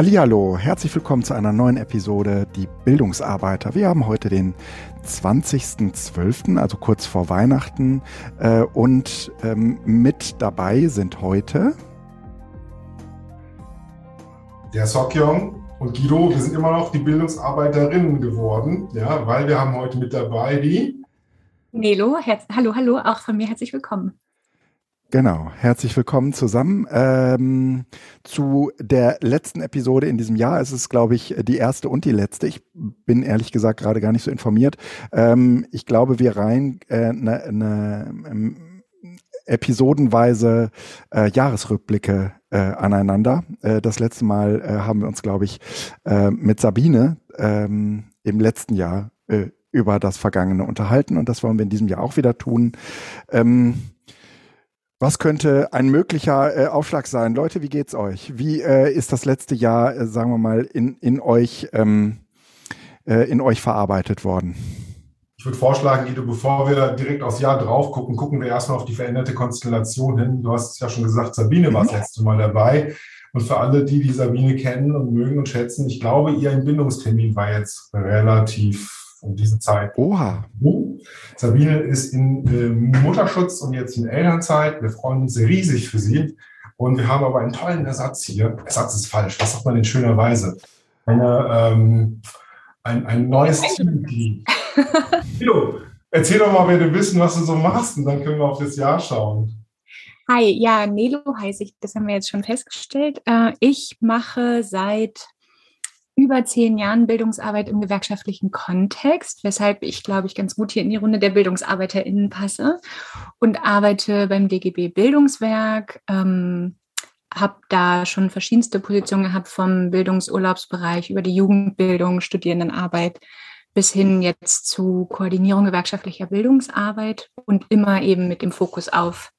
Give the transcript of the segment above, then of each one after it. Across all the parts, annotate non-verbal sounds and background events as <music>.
Hallihallo, herzlich willkommen zu einer neuen Episode Die Bildungsarbeiter. Wir haben heute den 20.12., also kurz vor Weihnachten äh, und ähm, mit dabei sind heute der Sokyong und Guido. Wir sind immer noch die Bildungsarbeiterinnen geworden, ja, weil wir haben heute mit dabei die Nelo. hallo, hallo, auch von mir herzlich willkommen. Genau, herzlich willkommen zusammen ähm, zu der letzten Episode in diesem Jahr. Es ist, glaube ich, die erste und die letzte. Ich bin ehrlich gesagt gerade gar nicht so informiert. Ähm, ich glaube, wir rein äh, ne, ne, ähm, episodenweise äh, Jahresrückblicke äh, aneinander. Äh, das letzte Mal äh, haben wir uns, glaube ich, äh, mit Sabine ähm, im letzten Jahr äh, über das Vergangene unterhalten und das wollen wir in diesem Jahr auch wieder tun. Ähm, was könnte ein möglicher äh, Aufschlag sein? Leute, wie geht's euch? Wie äh, ist das letzte Jahr, äh, sagen wir mal, in, in euch ähm, äh, in euch verarbeitet worden? Ich würde vorschlagen, Guido, bevor wir direkt aufs Jahr drauf gucken, gucken wir erstmal auf die veränderte Konstellation hin. Du hast es ja schon gesagt, Sabine war das mhm. letzte Mal dabei. Und für alle, die die Sabine kennen und mögen und schätzen, ich glaube, ihr Entbindungstermin war jetzt relativ um diese Zeit. Oha. Sabine ist in äh, Mutterschutz und jetzt in Elternzeit. Wir freuen uns riesig für sie. Und wir haben aber einen tollen Ersatz hier. Ersatz ist falsch. Was sagt man in schöner Weise? Eine, ähm, ein, ein neues Teammitglied. Hallo, erzähl doch mal, wer du bist und was du so machst. Und dann können wir auf das Jahr schauen. Hi, ja, Nelo heiße ich. Das haben wir jetzt schon festgestellt. Äh, ich mache seit über zehn Jahren Bildungsarbeit im gewerkschaftlichen Kontext, weshalb ich, glaube ich, ganz gut hier in die Runde der BildungsarbeiterInnen passe und arbeite beim DGB Bildungswerk, ähm, habe da schon verschiedenste Positionen gehabt, vom Bildungsurlaubsbereich über die Jugendbildung, Studierendenarbeit bis hin jetzt zu Koordinierung gewerkschaftlicher Bildungsarbeit und immer eben mit dem Fokus auf,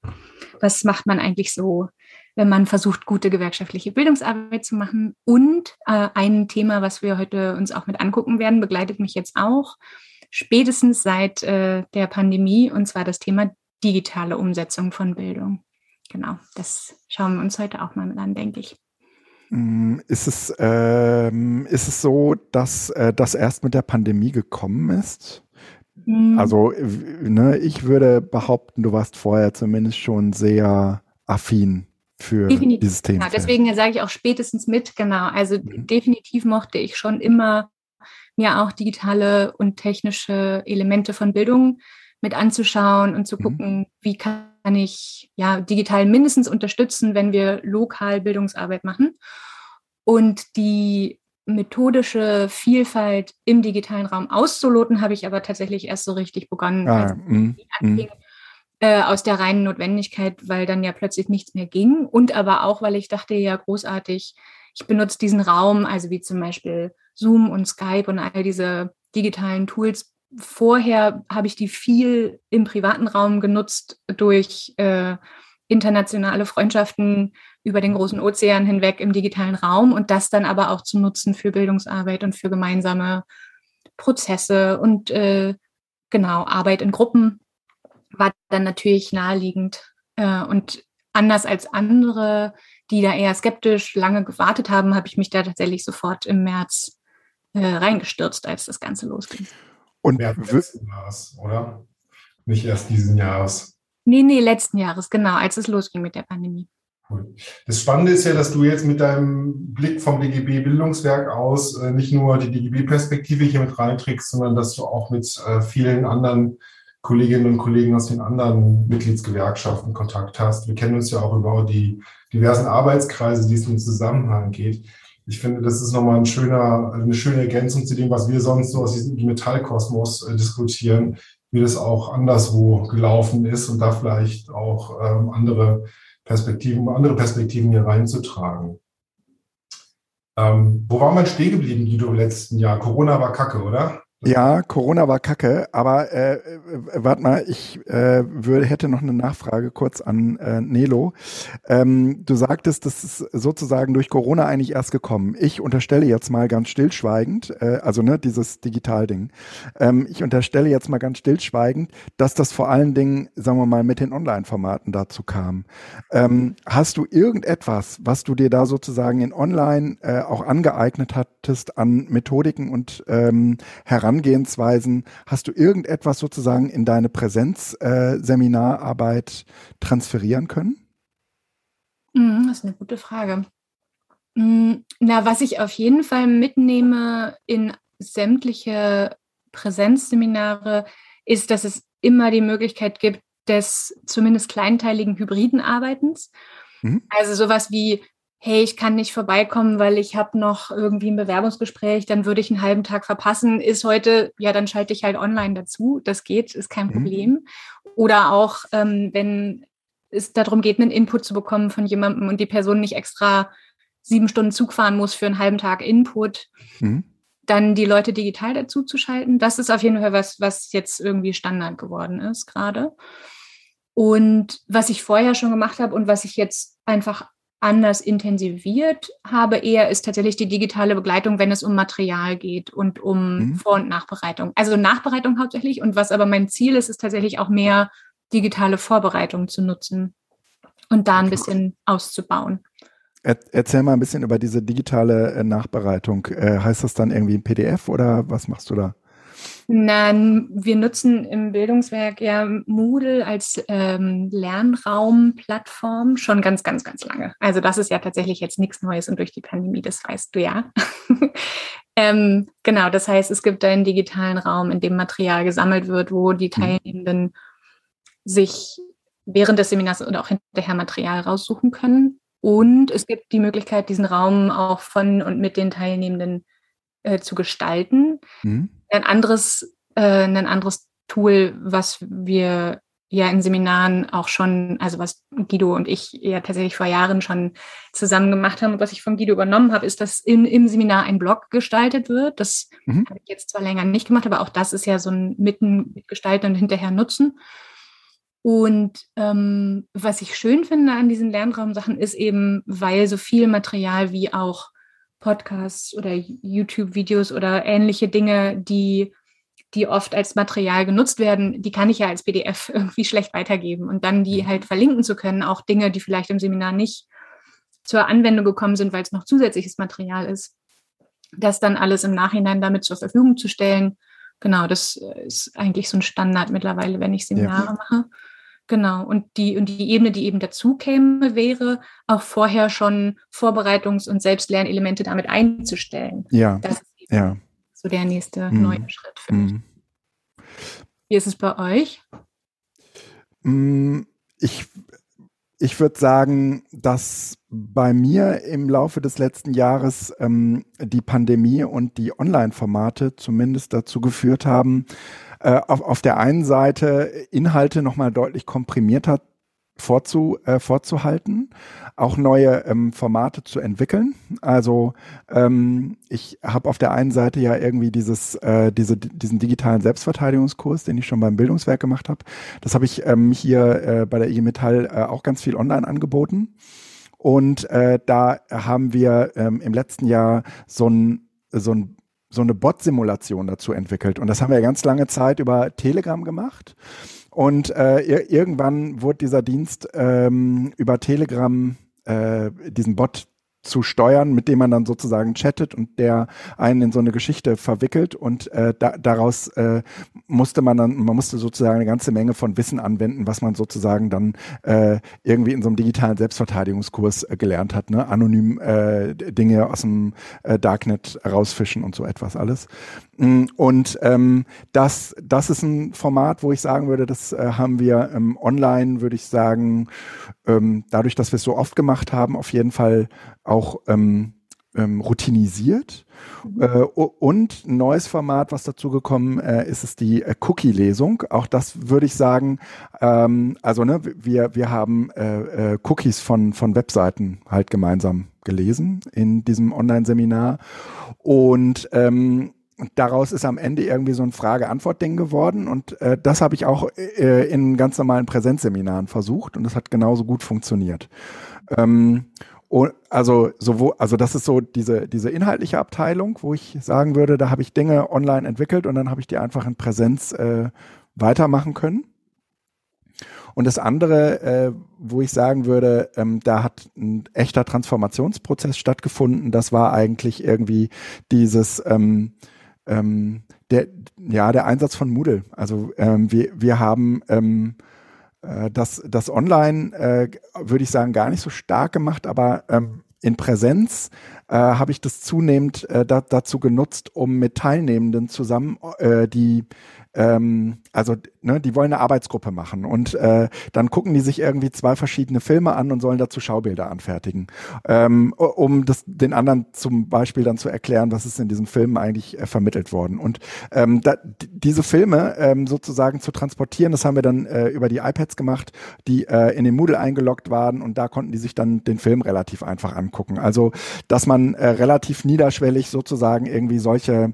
was macht man eigentlich so wenn man versucht, gute gewerkschaftliche Bildungsarbeit zu machen. Und äh, ein Thema, was wir heute uns auch mit angucken werden, begleitet mich jetzt auch spätestens seit äh, der Pandemie, und zwar das Thema digitale Umsetzung von Bildung. Genau, das schauen wir uns heute auch mal mit an, denke ich. Mm, ist es, ähm, ist es so, dass äh, das erst mit der Pandemie gekommen ist? Mhm. Also, ne, ich würde behaupten, du warst vorher zumindest schon sehr affin für definitiv. dieses Thema. Genau, deswegen sage ich auch spätestens mit, genau. Also mhm. definitiv mochte ich schon immer mir auch digitale und technische Elemente von Bildung mit anzuschauen und zu mhm. gucken, mhm. wie kann ich ja digital mindestens unterstützen, wenn wir lokal Bildungsarbeit machen. Und die methodische Vielfalt im digitalen Raum auszuloten, habe ich aber tatsächlich erst so richtig begonnen, ah, als mm, anfing, äh, aus der reinen Notwendigkeit, weil dann ja plötzlich nichts mehr ging und aber auch, weil ich dachte, ja, großartig, ich benutze diesen Raum, also wie zum Beispiel Zoom und Skype und all diese digitalen Tools. Vorher habe ich die viel im privaten Raum genutzt durch äh, internationale Freundschaften über den großen Ozean hinweg im digitalen Raum und das dann aber auch zu nutzen für Bildungsarbeit und für gemeinsame Prozesse und äh, genau Arbeit in Gruppen war dann natürlich naheliegend. Äh, und anders als andere, die da eher skeptisch lange gewartet haben, habe ich mich da tatsächlich sofort im März äh, reingestürzt, als das Ganze losging. Und März letzten Jahres, oder? Nicht erst diesen Jahres. Nee, nee, letzten Jahres, genau, als es losging mit der Pandemie. Das Spannende ist ja, dass du jetzt mit deinem Blick vom DGB Bildungswerk aus äh, nicht nur die DGB-Perspektive hier mit reinträgst, sondern dass du auch mit äh, vielen anderen Kolleginnen und Kollegen aus den anderen Mitgliedsgewerkschaften Kontakt hast. Wir kennen uns ja auch über die diversen Arbeitskreise, die es im Zusammenhang geht. Ich finde, das ist nochmal ein schöner, eine schöne Ergänzung zu dem, was wir sonst so aus diesem Metallkosmos äh, diskutieren, wie das auch anderswo gelaufen ist und da vielleicht auch ähm, andere Perspektiven, andere Perspektiven hier reinzutragen. Ähm, wo war man stehen geblieben, Guido, im letzten Jahr? Corona war kacke, oder? Ja, Corona war kacke, aber äh, äh, warte mal, ich äh, würde, hätte noch eine Nachfrage kurz an äh, Nelo. Ähm, du sagtest, das ist sozusagen durch Corona eigentlich erst gekommen. Ich unterstelle jetzt mal ganz stillschweigend, äh, also ne, dieses Digitalding. Ähm, ich unterstelle jetzt mal ganz stillschweigend, dass das vor allen Dingen, sagen wir mal, mit den Online-Formaten dazu kam. Ähm, hast du irgendetwas, was du dir da sozusagen in Online äh, auch angeeignet hattest an Methodiken und ähm, heran Herangehensweisen, hast du irgendetwas sozusagen in deine Präsenzseminararbeit äh, transferieren können? Mhm, das ist eine gute Frage. Mm, na, was ich auf jeden Fall mitnehme in sämtliche Präsenzseminare, ist, dass es immer die Möglichkeit gibt des zumindest kleinteiligen hybriden Arbeitens. Mhm. Also sowas wie hey, ich kann nicht vorbeikommen, weil ich habe noch irgendwie ein Bewerbungsgespräch, dann würde ich einen halben Tag verpassen, ist heute, ja, dann schalte ich halt online dazu. Das geht, ist kein mhm. Problem. Oder auch, ähm, wenn es darum geht, einen Input zu bekommen von jemandem und die Person nicht extra sieben Stunden Zug fahren muss für einen halben Tag Input, mhm. dann die Leute digital dazu zu schalten. Das ist auf jeden Fall was, was jetzt irgendwie Standard geworden ist gerade. Und was ich vorher schon gemacht habe und was ich jetzt einfach anders intensiviert habe, eher ist tatsächlich die digitale Begleitung, wenn es um Material geht und um mhm. Vor- und Nachbereitung. Also Nachbereitung hauptsächlich. Und was aber mein Ziel ist, ist tatsächlich auch mehr digitale Vorbereitung zu nutzen und da ein bisschen auszubauen. erzähl mal ein bisschen über diese digitale äh, Nachbereitung. Äh, heißt das dann irgendwie ein PDF oder was machst du da? Nein, wir nutzen im Bildungswerk ja Moodle als ähm, Lernraumplattform schon ganz, ganz, ganz lange. Also das ist ja tatsächlich jetzt nichts Neues und durch die Pandemie, das weißt du ja. <laughs> ähm, genau, das heißt, es gibt einen digitalen Raum, in dem Material gesammelt wird, wo die mhm. Teilnehmenden sich während des Seminars oder auch hinterher Material raussuchen können. Und es gibt die Möglichkeit, diesen Raum auch von und mit den Teilnehmenden äh, zu gestalten. Mhm ein anderes, äh, ein anderes Tool, was wir ja in Seminaren auch schon, also was Guido und ich ja tatsächlich vor Jahren schon zusammen gemacht haben und was ich von Guido übernommen habe, ist, dass in, im Seminar ein Blog gestaltet wird. Das mhm. habe ich jetzt zwar länger nicht gemacht, aber auch das ist ja so ein Mitten mitgestalten und hinterher nutzen. Und ähm, was ich schön finde an diesen Lernraumsachen ist eben, weil so viel Material wie auch Podcasts oder YouTube-Videos oder ähnliche Dinge, die, die oft als Material genutzt werden, die kann ich ja als PDF <laughs> irgendwie schlecht weitergeben. Und dann die mhm. halt verlinken zu können, auch Dinge, die vielleicht im Seminar nicht zur Anwendung gekommen sind, weil es noch zusätzliches Material ist, das dann alles im Nachhinein damit zur Verfügung zu stellen. Genau, das ist eigentlich so ein Standard mittlerweile, wenn ich Seminare ja. mache. Genau. Und die, und die Ebene, die eben dazu käme, wäre auch vorher schon Vorbereitungs- und Selbstlernelemente damit einzustellen. Ja. Das ist ja. so der nächste mhm. neue Schritt für mich. Mhm. Wie ist es bei euch? Mm, ich, ich würde sagen, dass bei mir im Laufe des letzten Jahres ähm, die Pandemie und die Online-Formate zumindest dazu geführt haben, äh, auf, auf der einen Seite Inhalte nochmal deutlich komprimierter vorzu, äh, vorzuhalten, auch neue ähm, Formate zu entwickeln. Also ähm, ich habe auf der einen Seite ja irgendwie dieses, äh, diese, diesen digitalen Selbstverteidigungskurs, den ich schon beim Bildungswerk gemacht habe. Das habe ich ähm, hier äh, bei der IG Metall äh, auch ganz viel online angeboten. Und äh, da haben wir ähm, im letzten Jahr so ein so ein so eine Bot-Simulation dazu entwickelt. Und das haben wir ganz lange Zeit über Telegram gemacht. Und äh, irgendwann wurde dieser Dienst ähm, über Telegram äh, diesen Bot zu steuern, mit dem man dann sozusagen chattet und der einen in so eine Geschichte verwickelt und äh, da, daraus äh, musste man dann, man musste sozusagen eine ganze Menge von Wissen anwenden, was man sozusagen dann äh, irgendwie in so einem digitalen Selbstverteidigungskurs äh, gelernt hat, ne? anonym äh, Dinge aus dem äh, Darknet rausfischen und so etwas alles. Mm, und ähm, das, das ist ein Format, wo ich sagen würde, das äh, haben wir ähm, online, würde ich sagen, ähm, dadurch, dass wir es so oft gemacht haben, auf jeden Fall auch ähm, ähm, routinisiert. Mhm. Äh, und ein neues Format, was dazu gekommen äh, ist, ist die äh, Cookie-Lesung. Auch das würde ich sagen, ähm, also ne, wir, wir haben äh, äh, Cookies von, von Webseiten halt gemeinsam gelesen in diesem Online-Seminar. Und ähm, daraus ist am Ende irgendwie so ein Frage-Antwort-Ding geworden und äh, das habe ich auch äh, in ganz normalen Präsenzseminaren versucht und das hat genauso gut funktioniert. Ähm, also sowohl, also das ist so diese diese inhaltliche Abteilung, wo ich sagen würde, da habe ich Dinge online entwickelt und dann habe ich die einfach in Präsenz äh, weitermachen können. Und das andere, äh, wo ich sagen würde, ähm, da hat ein echter Transformationsprozess stattgefunden. Das war eigentlich irgendwie dieses ähm, ähm, der ja der Einsatz von Moodle. Also ähm, wir wir haben ähm, äh, das das Online äh, würde ich sagen gar nicht so stark gemacht, aber ähm, in Präsenz äh, habe ich das zunehmend äh, da, dazu genutzt, um mit Teilnehmenden zusammen äh, die ähm, also ne, die wollen eine Arbeitsgruppe machen und äh, dann gucken die sich irgendwie zwei verschiedene Filme an und sollen dazu Schaubilder anfertigen, ähm, um das den anderen zum Beispiel dann zu erklären, was ist in diesem Film eigentlich äh, vermittelt worden. Und ähm, da, diese Filme ähm, sozusagen zu transportieren, das haben wir dann äh, über die iPads gemacht, die äh, in den Moodle eingeloggt waren und da konnten die sich dann den Film relativ einfach angucken. Also dass man äh, relativ niederschwellig sozusagen irgendwie solche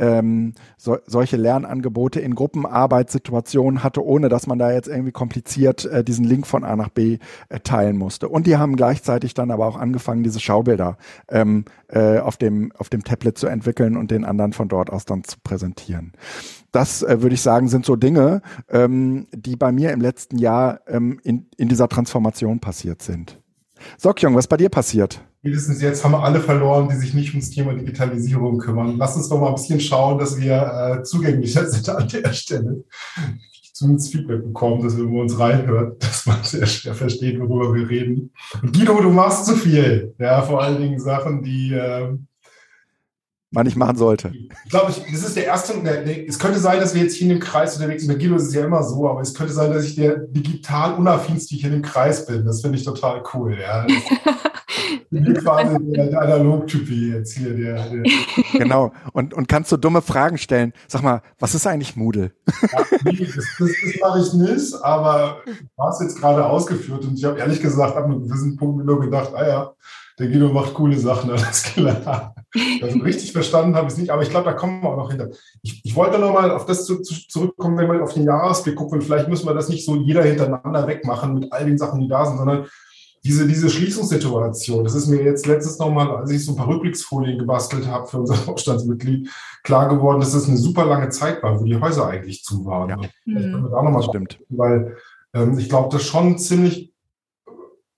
ähm, so, solche Lernangebote in Gruppenarbeitssituationen hatte, ohne dass man da jetzt irgendwie kompliziert äh, diesen Link von A nach B äh, teilen musste. Und die haben gleichzeitig dann aber auch angefangen, diese Schaubilder ähm, äh, auf, dem, auf dem Tablet zu entwickeln und den anderen von dort aus dann zu präsentieren. Das äh, würde ich sagen, sind so Dinge, ähm, die bei mir im letzten Jahr ähm, in, in dieser Transformation passiert sind. Sokjong, was bei dir passiert? spätestens jetzt haben wir alle verloren, die sich nicht ums Thema Digitalisierung kümmern. Lass uns doch mal ein bisschen schauen, dass wir äh, zugänglicher <laughs> sind an der Stelle. Zumindest Feedback bekommen, dass wenn man uns reinhört, <laughs> dass man sehr schwer versteht, worüber wir reden. Und Guido, du machst zu viel. Ja, vor allen Dingen Sachen, die äh, man nicht machen sollte. Ich glaube, das ist der erste. Es könnte sein, dass wir jetzt hier in dem Kreis unterwegs sind. Bei Guido ist es ja immer so, aber es könnte sein, dass ich der digital unaffinste hier in dem Kreis bin. Das finde ich total cool. Ja. Ich bin quasi der Analogtyp wie jetzt hier. Der, der genau. Und, und kannst du dumme Fragen stellen. Sag mal, was ist eigentlich Moodle? Ja, nee, das, das, das mache ich nicht, aber du hast jetzt gerade ausgeführt und ich habe ehrlich gesagt ab einem gewissen Punkt nur gedacht, ah ja, der Guido macht coole Sachen, <laughs> alles klar. <laughs> Also richtig verstanden habe ich es nicht, aber ich glaube, da kommen wir auch noch hinter. Ich, ich wollte noch mal auf das zu, zu, zurückkommen, wenn wir auf den Jahresblick gucken. Vielleicht müssen wir das nicht so jeder hintereinander wegmachen mit all den Sachen, die da sind, sondern diese, diese Schließungssituation, das ist mir jetzt letztes nochmal, als ich so ein paar Rückblicksfolien gebastelt habe für unser <laughs> Vorstandsmitglied, klar geworden, dass das eine super lange Zeit war, wo die Häuser eigentlich zu waren. Ja. Wir da nochmal stimmt. Weil ähm, ich glaube, das schon ziemlich,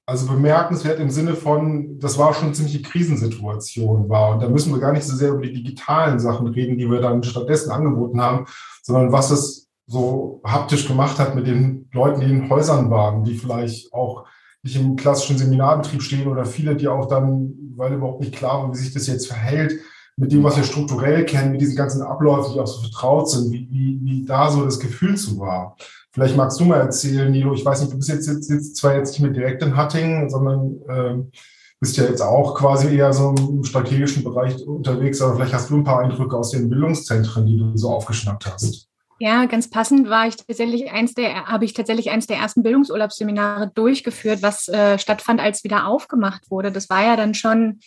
also bemerkenswert im Sinne von, das war schon ziemliche Krisensituation war. Und da müssen wir gar nicht so sehr über die digitalen Sachen reden, die wir dann stattdessen angeboten haben, sondern was es so haptisch gemacht hat mit den Leuten, die in Häusern waren, die vielleicht auch nicht im klassischen Seminarbetrieb stehen oder viele, die auch dann, weil überhaupt nicht klar war, wie sich das jetzt verhält, mit dem, was wir strukturell kennen, mit diesen ganzen Abläufen, die auch so vertraut sind, wie, wie, wie da so das Gefühl zu war. Vielleicht magst du mal erzählen, Nilo, ich weiß nicht, du bist jetzt, jetzt, jetzt zwar jetzt nicht mehr direkt in Hattingen, sondern äh, bist ja jetzt auch quasi eher so im strategischen Bereich unterwegs, aber vielleicht hast du ein paar Eindrücke aus den Bildungszentren, die du so aufgeschnappt hast. Ja, ganz passend war ich tatsächlich eins der, habe ich tatsächlich eins der ersten Bildungsurlaubsseminare durchgeführt, was äh, stattfand, als wieder aufgemacht wurde. Das war ja dann schon,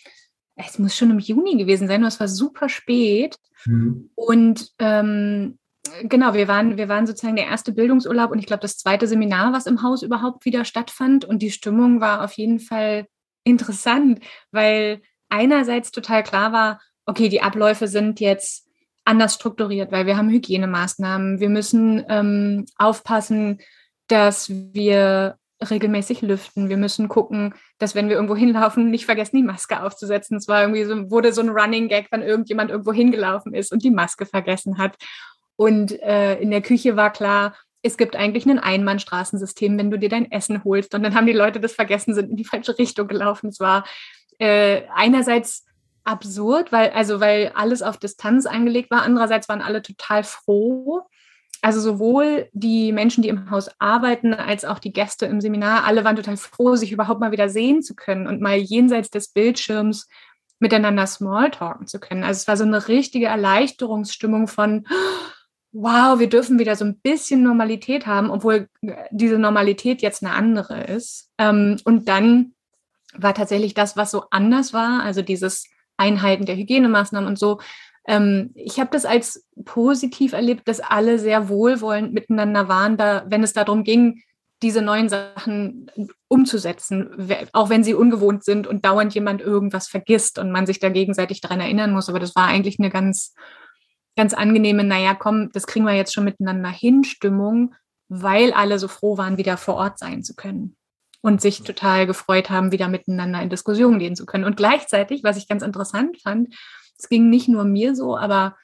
es muss schon im Juni gewesen sein, es war super spät. Mhm. Und ähm, genau, wir waren, wir waren sozusagen der erste Bildungsurlaub und ich glaube das zweite Seminar, was im Haus überhaupt wieder stattfand. Und die Stimmung war auf jeden Fall interessant, weil einerseits total klar war, okay, die Abläufe sind jetzt anders strukturiert, weil wir haben Hygienemaßnahmen. Wir müssen ähm, aufpassen, dass wir regelmäßig lüften. Wir müssen gucken, dass wenn wir irgendwo hinlaufen, nicht vergessen, die Maske aufzusetzen. Es war irgendwie so, wurde so ein Running Gag, wenn irgendjemand irgendwo hingelaufen ist und die Maske vergessen hat. Und äh, in der Küche war klar, es gibt eigentlich ein Einbahnstraßensystem, wenn du dir dein Essen holst. Und dann haben die Leute das vergessen, sind in die falsche Richtung gelaufen. Es war äh, einerseits absurd, weil, also weil alles auf Distanz angelegt war. Andererseits waren alle total froh. Also sowohl die Menschen, die im Haus arbeiten, als auch die Gäste im Seminar, alle waren total froh, sich überhaupt mal wieder sehen zu können und mal jenseits des Bildschirms miteinander Smalltalken zu können. Also es war so eine richtige Erleichterungsstimmung von, wow, wir dürfen wieder so ein bisschen Normalität haben, obwohl diese Normalität jetzt eine andere ist. Ähm, und dann war tatsächlich das, was so anders war, also dieses Einhalten der Hygienemaßnahmen und so, ähm, ich habe das als positiv erlebt, dass alle sehr wohlwollend miteinander waren, da, wenn es darum ging, diese neuen Sachen umzusetzen, auch wenn sie ungewohnt sind und dauernd jemand irgendwas vergisst und man sich da gegenseitig daran erinnern muss. Aber das war eigentlich eine ganz, ganz angenehme, naja, komm, das kriegen wir jetzt schon miteinander hin, Stimmung, weil alle so froh waren, wieder vor Ort sein zu können und sich total gefreut haben, wieder miteinander in Diskussionen gehen zu können. Und gleichzeitig, was ich ganz interessant fand, es ging nicht nur mir so, aber,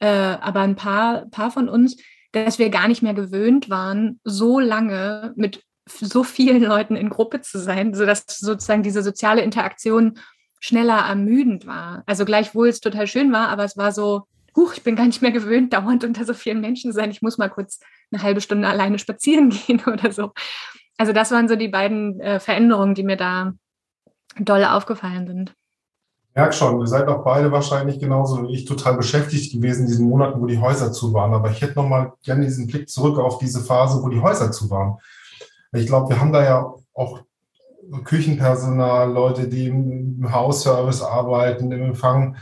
äh, aber ein paar, paar von uns, dass wir gar nicht mehr gewöhnt waren, so lange mit so vielen Leuten in Gruppe zu sein, sodass sozusagen diese soziale Interaktion schneller ermüdend war. Also gleichwohl es total schön war, aber es war so, huch, ich bin gar nicht mehr gewöhnt, dauernd unter so vielen Menschen zu sein. Ich muss mal kurz eine halbe Stunde alleine spazieren <laughs> gehen oder so. Also das waren so die beiden äh, Veränderungen, die mir da doll aufgefallen sind merke schon, ihr seid auch beide wahrscheinlich genauso wie ich total beschäftigt gewesen in diesen Monaten, wo die Häuser zu waren. Aber ich hätte noch mal gerne diesen Blick zurück auf diese Phase, wo die Häuser zu waren. Ich glaube, wir haben da ja auch Küchenpersonal, Leute, die im Hausservice arbeiten, im Empfang.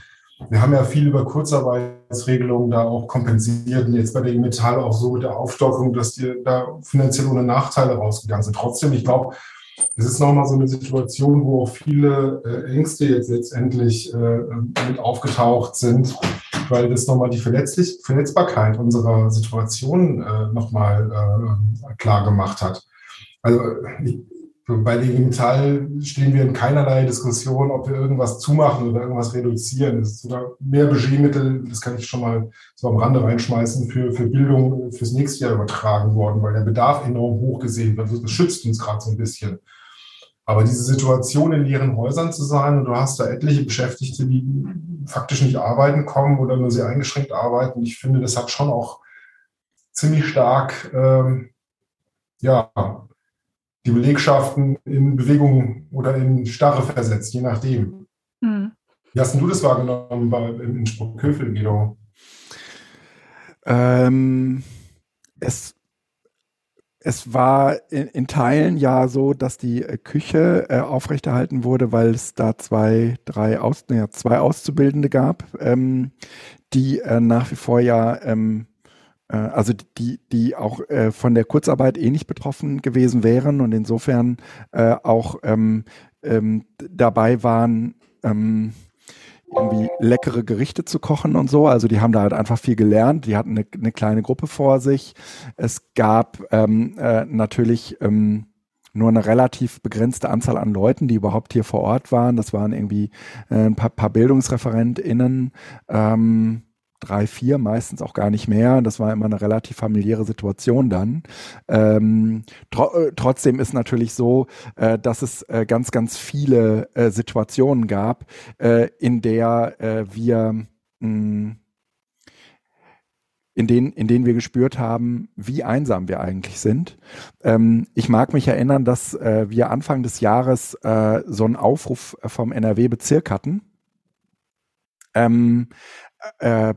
Wir haben ja viel über Kurzarbeitsregelungen da auch kompensiert und jetzt bei der Metall auch so mit der Aufstockung, dass die da finanziell ohne Nachteile rausgegangen sind. Trotzdem, ich glaube, es ist nochmal so eine Situation, wo auch viele äh, Ängste jetzt letztendlich äh, mit aufgetaucht sind, weil das nochmal die Verletzlich Verletzbarkeit unserer Situation äh, nochmal klar gemacht hat. Also ich, bei Digital stehen wir in keinerlei Diskussion, ob wir irgendwas zumachen oder irgendwas reduzieren. Es ist sogar mehr Budgetmittel, das kann ich schon mal so am Rande reinschmeißen, für, für Bildung fürs nächste Jahr übertragen worden, weil der Bedarf enorm hoch gesehen wird. Das schützt uns gerade so ein bisschen. Aber diese Situation in leeren Häusern zu sein und du hast da etliche Beschäftigte, die faktisch nicht arbeiten kommen oder nur sehr eingeschränkt arbeiten, ich finde, das hat schon auch ziemlich stark ähm, ja, die Belegschaften in Bewegung oder in Starre versetzt, je nachdem. Hm. Wie hast du das wahrgenommen bei, in Sprockhövel, Guido? Ähm, es es war in, in, Teilen ja so, dass die äh, Küche äh, aufrechterhalten wurde, weil es da zwei, drei Aus, ja, zwei Auszubildende gab, ähm, die äh, nach wie vor ja, ähm, äh, also die, die auch äh, von der Kurzarbeit eh nicht betroffen gewesen wären und insofern äh, auch ähm, ähm, dabei waren, ähm, irgendwie leckere Gerichte zu kochen und so. Also die haben da halt einfach viel gelernt. Die hatten eine, eine kleine Gruppe vor sich. Es gab ähm, äh, natürlich ähm, nur eine relativ begrenzte Anzahl an Leuten, die überhaupt hier vor Ort waren. Das waren irgendwie äh, ein paar, paar BildungsreferentInnen. Ähm, drei, vier, meistens auch gar nicht mehr. Das war immer eine relativ familiäre Situation dann. Ähm, tro äh, trotzdem ist natürlich so, äh, dass es äh, ganz, ganz viele äh, Situationen gab, äh, in der äh, wir mm, in denen, in denen wir gespürt haben, wie einsam wir eigentlich sind. Ähm, ich mag mich erinnern, dass äh, wir Anfang des Jahres äh, so einen Aufruf vom NRW-Bezirk hatten, ähm, äh,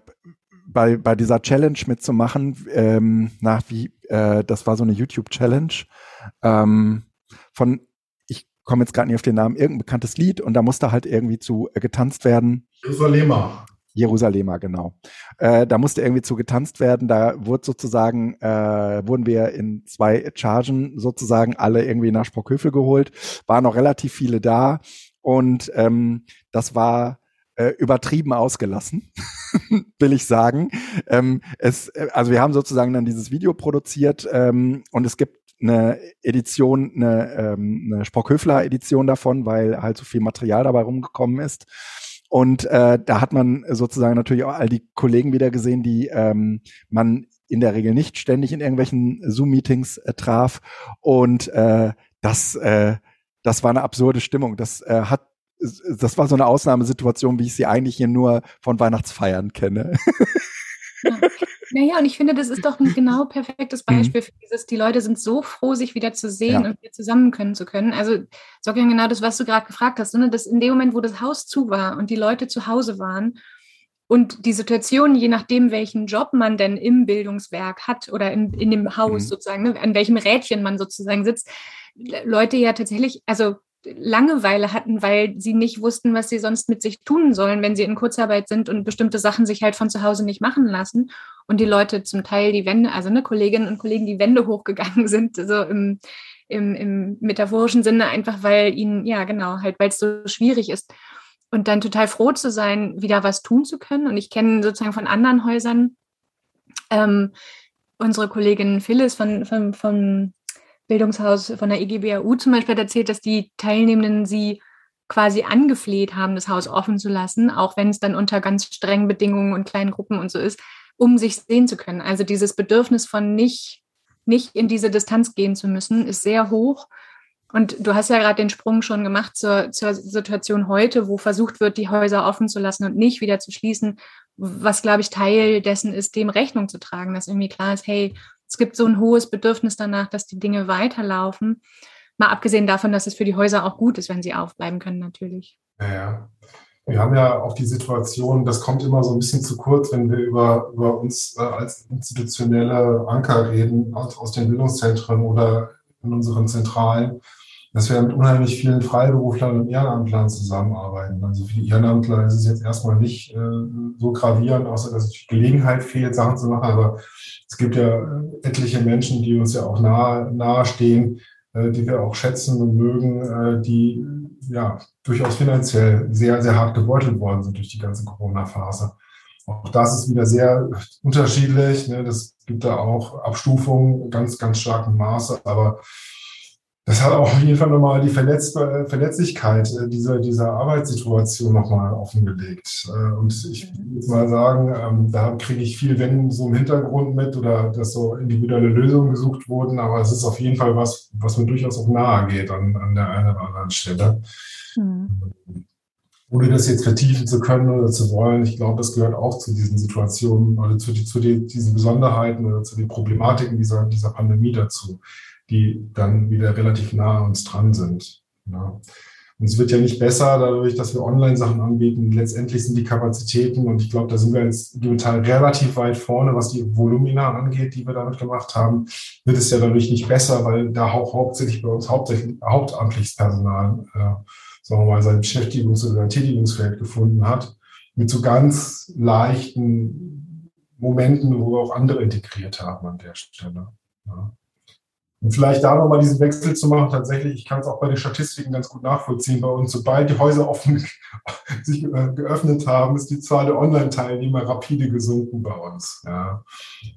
bei, bei dieser Challenge mitzumachen, ähm, nach wie, äh, das war so eine YouTube-Challenge ähm, von, ich komme jetzt gerade nicht auf den Namen, irgendein bekanntes Lied und da musste halt irgendwie zu äh, getanzt werden. Jerusalemer. Jerusalemer, genau. Äh, da musste irgendwie zu getanzt werden. Da wurde sozusagen, äh, wurden wir in zwei Chargen sozusagen alle irgendwie nach Sprockhövel geholt. Waren noch relativ viele da. Und ähm, das war äh, übertrieben ausgelassen, <laughs> will ich sagen. Ähm, es, äh, also wir haben sozusagen dann dieses Video produziert ähm, und es gibt eine Edition, eine, ähm, eine Sprockhöfler-Edition davon, weil halt so viel Material dabei rumgekommen ist. Und äh, da hat man sozusagen natürlich auch all die Kollegen wieder gesehen, die ähm, man in der Regel nicht ständig in irgendwelchen Zoom-Meetings äh, traf. Und äh, das, äh, das war eine absurde Stimmung. Das äh, hat das war so eine Ausnahmesituation, wie ich sie eigentlich hier nur von Weihnachtsfeiern kenne. <laughs> Ja. Naja, und ich finde, das ist doch ein genau perfektes mhm. Beispiel für dieses, die Leute sind so froh, sich wieder zu sehen ja. und wieder zusammen können zu können. Also, ja genau das, was du gerade gefragt hast, sondern dass in dem Moment, wo das Haus zu war und die Leute zu Hause waren und die Situation, je nachdem, welchen Job man denn im Bildungswerk hat oder in, in dem Haus mhm. sozusagen, ne, an welchem Rädchen man sozusagen sitzt, Leute ja tatsächlich, also Langeweile hatten, weil sie nicht wussten, was sie sonst mit sich tun sollen, wenn sie in Kurzarbeit sind und bestimmte Sachen sich halt von zu Hause nicht machen lassen. Und die Leute zum Teil die Wände, also ne, Kolleginnen und Kollegen, die Wände hochgegangen <laughs> sind, so im, im, im metaphorischen Sinne, einfach weil ihnen, ja genau, halt, weil es so schwierig ist. Und dann total froh zu sein, wieder was tun zu können. Und ich kenne sozusagen von anderen Häusern, ähm, unsere Kollegin Phyllis von, von, von Bildungshaus von der EGBAU zum Beispiel hat erzählt, dass die Teilnehmenden sie quasi angefleht haben, das Haus offen zu lassen, auch wenn es dann unter ganz strengen Bedingungen und kleinen Gruppen und so ist, um sich sehen zu können. Also dieses Bedürfnis von nicht, nicht in diese Distanz gehen zu müssen, ist sehr hoch. Und du hast ja gerade den Sprung schon gemacht zur, zur Situation heute, wo versucht wird, die Häuser offen zu lassen und nicht wieder zu schließen, was, glaube ich, Teil dessen ist, dem Rechnung zu tragen, dass irgendwie klar ist, hey, es gibt so ein hohes Bedürfnis danach, dass die Dinge weiterlaufen. Mal abgesehen davon, dass es für die Häuser auch gut ist, wenn sie aufbleiben können, natürlich. Ja, ja. Wir haben ja auch die Situation, das kommt immer so ein bisschen zu kurz, wenn wir über, über uns äh, als institutionelle Anker reden, aus, aus den Bildungszentren oder in unseren Zentralen dass wir mit unheimlich vielen Freiberuflern und Ehrenamtlern zusammenarbeiten. Also für die Ehrenamtler ist es jetzt erstmal nicht äh, so gravierend, außer dass es Gelegenheit fehlt, Sachen zu machen. Aber es gibt ja äh, etliche Menschen, die uns ja auch nahe, nahe stehen, äh, die wir auch schätzen und mögen, äh, die ja durchaus finanziell sehr, sehr hart gebeutelt worden sind durch die ganze Corona-Phase. Auch das ist wieder sehr unterschiedlich. Ne? Das gibt da auch Abstufungen, ganz, ganz starkem Maße. Aber das hat auch auf jeden Fall nochmal die Verletz Verletzlichkeit äh, dieser, dieser Arbeitssituation nochmal offengelegt. Äh, und ich würde mal sagen, ähm, da kriege ich viel, wenn so im Hintergrund mit oder dass so individuelle Lösungen gesucht wurden, aber es ist auf jeden Fall was, was mir durchaus auch nahe geht an, an der einen oder anderen Stelle. Mhm. Ohne das jetzt vertiefen zu können oder zu wollen, ich glaube, das gehört auch zu diesen Situationen oder zu, zu die, diesen Besonderheiten oder zu den Problematiken dieser, dieser Pandemie dazu die dann wieder relativ nah an uns dran sind. Ja. Und es wird ja nicht besser dadurch, dass wir Online-Sachen anbieten. Letztendlich sind die Kapazitäten, und ich glaube, da sind wir jetzt digital relativ weit vorne, was die Volumina angeht, die wir damit gemacht haben, wird es ja dadurch nicht besser, weil da auch hauptsächlich bei uns hauptsächlich hauptamtliches Personal, äh, sagen wir mal, sein Beschäftigungs- oder Tätigungsfeld gefunden hat, mit so ganz leichten Momenten, wo wir auch andere integriert haben an der Stelle. Ja. Und vielleicht da nochmal diesen Wechsel zu machen, tatsächlich, ich kann es auch bei den Statistiken ganz gut nachvollziehen. Bei uns, sobald die Häuser offen <laughs> sich äh, geöffnet haben, ist die Zahl der Online-Teilnehmer rapide gesunken bei uns. Ja.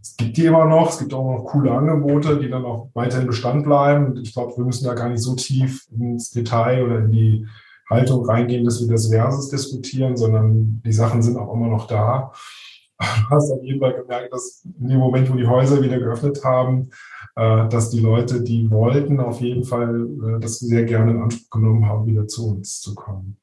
Es gibt die immer noch, es gibt auch noch coole Angebote, die dann auch weiterhin Bestand bleiben. Und ich glaube, wir müssen da gar nicht so tief ins Detail oder in die Haltung reingehen, dass wir das Versus diskutieren, sondern die Sachen sind auch immer noch da. Du <laughs> hast auf jeden Fall gemerkt, dass in dem Moment, wo die Häuser wieder geöffnet haben, äh, dass die Leute, die wollten, auf jeden Fall äh, das sehr gerne in Anspruch genommen haben, wieder zu uns zu kommen.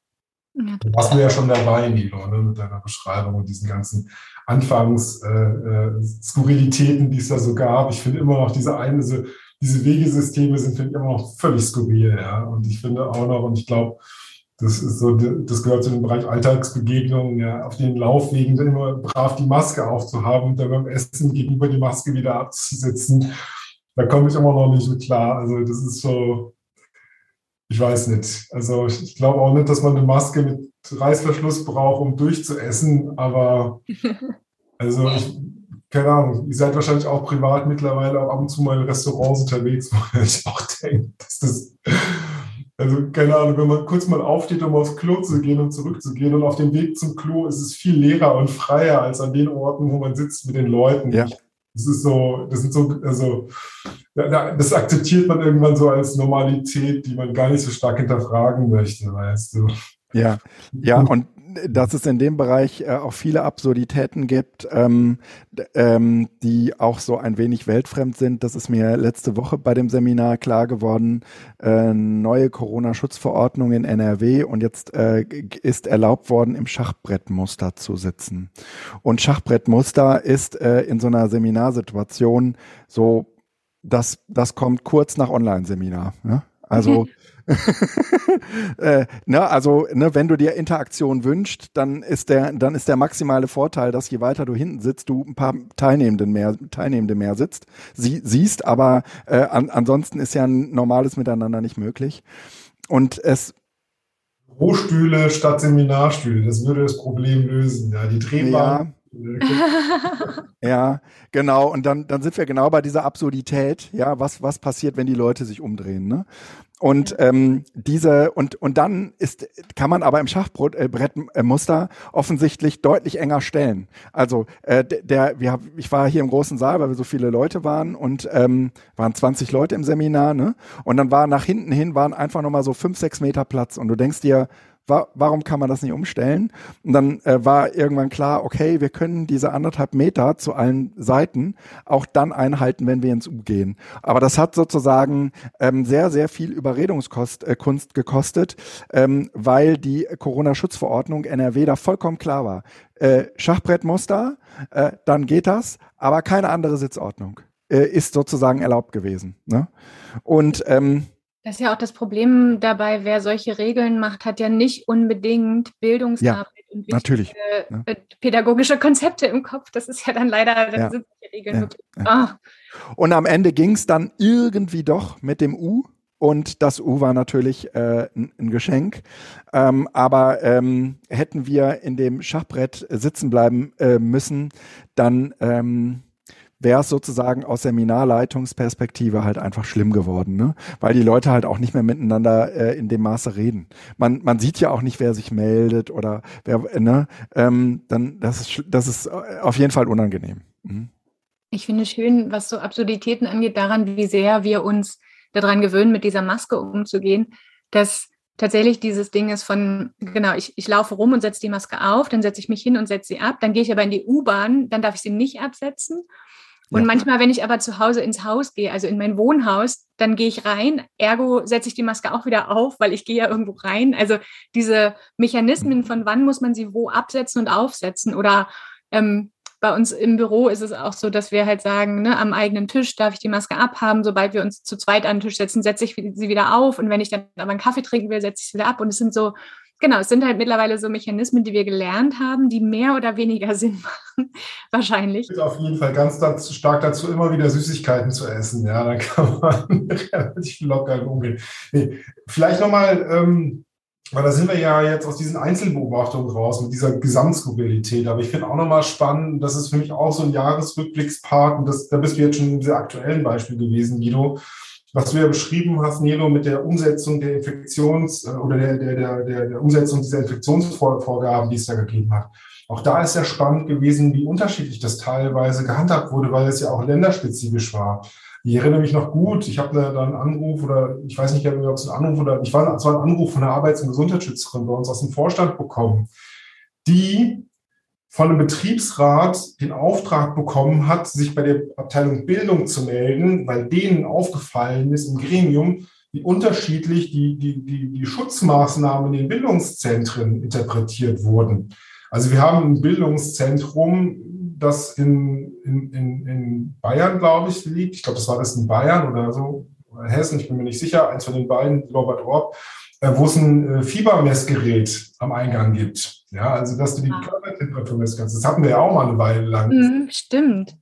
Ja, da warst du ja schon dabei, Nilo, ne, mit deiner Beschreibung und diesen ganzen Anfangs-Skurrilitäten, äh, äh die es da so gab. Ich finde immer noch diese eine, diese, diese Wegesysteme sind, finde ich, immer noch völlig skurril, ja. Und ich finde auch noch, und ich glaube, das ist so, das gehört zu dem Bereich Alltagsbegegnungen, ja, auf den Laufwegen dann immer brav die Maske aufzuhaben und dann beim Essen gegenüber die Maske wieder abzusetzen da komme ich immer noch nicht mit klar. Also das ist so, ich weiß nicht. Also ich glaube auch nicht, dass man eine Maske mit Reißverschluss braucht, um durchzuessen, aber <laughs> also ich, keine Ahnung, ihr seid wahrscheinlich auch privat mittlerweile auch ab und zu mal in Restaurants unterwegs, wo ich auch denke, dass das, also keine Ahnung, wenn man kurz mal aufsteht, um aufs Klo zu gehen und zurückzugehen und auf dem Weg zum Klo ist es viel leerer und freier als an den Orten, wo man sitzt mit den Leuten. Ja. Das ist so, das sind so, also, das akzeptiert man irgendwann so als Normalität, die man gar nicht so stark hinterfragen möchte, weißt du. Ja, ja, und dass es in dem Bereich äh, auch viele Absurditäten gibt, ähm, ähm, die auch so ein wenig weltfremd sind. Das ist mir letzte Woche bei dem Seminar klar geworden. Äh, neue Corona-Schutzverordnung in NRW und jetzt äh, ist erlaubt worden, im Schachbrettmuster zu sitzen. Und Schachbrettmuster ist äh, in so einer Seminarsituation so, das, das kommt kurz nach Online-Seminar. Ja? Also <laughs> <laughs> äh, ne, also, ne, wenn du dir Interaktion wünschst, dann ist der, dann ist der maximale Vorteil, dass je weiter du hinten sitzt, du ein paar Teilnehmende mehr, Teilnehmende mehr sitzt, sie, siehst, aber äh, an, ansonsten ist ja ein normales Miteinander nicht möglich. und es Rohstühle statt Seminarstühle, das würde das Problem lösen. Ja, die Drehbahn. Ja. <laughs> ja, genau. Und dann, dann sind wir genau bei dieser Absurdität. Ja, was, was passiert, wenn die Leute sich umdrehen? Ne? Und ähm, diese und und dann ist kann man aber im Schachbrettmuster äh, offensichtlich deutlich enger stellen. Also äh, der wir ich war hier im großen Saal, weil wir so viele Leute waren und ähm, waren 20 Leute im Seminar, ne? Und dann war nach hinten hin waren einfach noch mal so fünf sechs Meter Platz und du denkst dir wa warum kann man das nicht umstellen? Und dann äh, war irgendwann klar, okay, wir können diese anderthalb Meter zu allen Seiten auch dann einhalten, wenn wir ins U gehen. Aber das hat sozusagen ähm, sehr, sehr viel Überredungskunst äh, gekostet, ähm, weil die Corona-Schutzverordnung NRW da vollkommen klar war. Äh, Schachbrettmuster, äh, dann geht das, aber keine andere Sitzordnung äh, ist sozusagen erlaubt gewesen. Ne? Und ähm, das ist ja auch das Problem dabei, wer solche Regeln macht, hat ja nicht unbedingt Bildungsarbeit ja, und natürlich, ne? pädagogische Konzepte im Kopf. Das ist ja dann leider, dann ja, sind solche Regeln ja. Ah. Und am Ende ging es dann irgendwie doch mit dem U. Und das U war natürlich äh, ein, ein Geschenk. Ähm, aber ähm, hätten wir in dem Schachbrett sitzen bleiben äh, müssen, dann ähm, wäre es sozusagen aus Seminarleitungsperspektive halt einfach schlimm geworden, ne? Weil die Leute halt auch nicht mehr miteinander äh, in dem Maße reden. Man, man sieht ja auch nicht, wer sich meldet oder wer, ne? Ähm, dann, das ist, das ist auf jeden Fall unangenehm. Mhm. Ich finde schön, was so Absurditäten angeht, daran, wie sehr wir uns daran gewöhnen, mit dieser Maske umzugehen, dass tatsächlich dieses Ding ist von, genau, ich, ich laufe rum und setze die Maske auf, dann setze ich mich hin und setze sie ab, dann gehe ich aber in die U-Bahn, dann darf ich sie nicht absetzen. Und ja. manchmal, wenn ich aber zu Hause ins Haus gehe, also in mein Wohnhaus, dann gehe ich rein, ergo setze ich die Maske auch wieder auf, weil ich gehe ja irgendwo rein. Also diese Mechanismen mhm. von wann muss man sie wo absetzen und aufsetzen oder ähm, bei uns im Büro ist es auch so, dass wir halt sagen, ne, am eigenen Tisch darf ich die Maske abhaben. Sobald wir uns zu zweit an den Tisch setzen, setze ich sie wieder auf. Und wenn ich dann aber einen Kaffee trinken will, setze ich sie wieder ab. Und es sind so genau, es sind halt mittlerweile so Mechanismen, die wir gelernt haben, die mehr oder weniger <laughs> Sinn machen, wahrscheinlich. Ich auf jeden Fall ganz dazu, stark dazu, immer wieder Süßigkeiten zu essen. Ja, da kann man <laughs> relativ locker umgehen. Nee, vielleicht nochmal, ähm, weil da sind wir ja jetzt aus diesen Einzelbeobachtungen raus mit dieser Gesamtskurrilität. Aber ich finde auch nochmal spannend, das ist für mich auch so ein Jahresrückblickspart und das, da bist du jetzt schon im sehr aktuellen Beispiel gewesen, Guido was du ja beschrieben hast, Nilo, mit der Umsetzung der Infektions- äh, oder der, der, der, der, Umsetzung dieser Infektionsvorgaben, die es da gegeben hat. Auch da ist ja spannend gewesen, wie unterschiedlich das teilweise gehandhabt wurde, weil es ja auch länderspezifisch war. Ich erinnere mich noch gut, ich habe da einen Anruf oder ich weiß nicht, ob es ein Anruf oder ich war, es war ein Anruf von der Arbeits- und Gesundheitsschützerin bei uns aus dem Vorstand bekommen, die von einem Betriebsrat den Auftrag bekommen hat, sich bei der Abteilung Bildung zu melden, weil denen aufgefallen ist im Gremium, wie unterschiedlich die, die, die, die Schutzmaßnahmen in den Bildungszentren interpretiert wurden. Also wir haben ein Bildungszentrum, das in, in, in, in Bayern, glaube ich, liegt. Ich glaube, das war das in Bayern oder so, oder Hessen, ich bin mir nicht sicher, eins von den beiden, Robert Orb, äh, wo es ein äh, Fiebermessgerät am Eingang gibt. Ja, also dass du die ah. Körpertemperatur messen kannst. Das hatten wir ja auch mal eine Weile lang. Mhm, stimmt.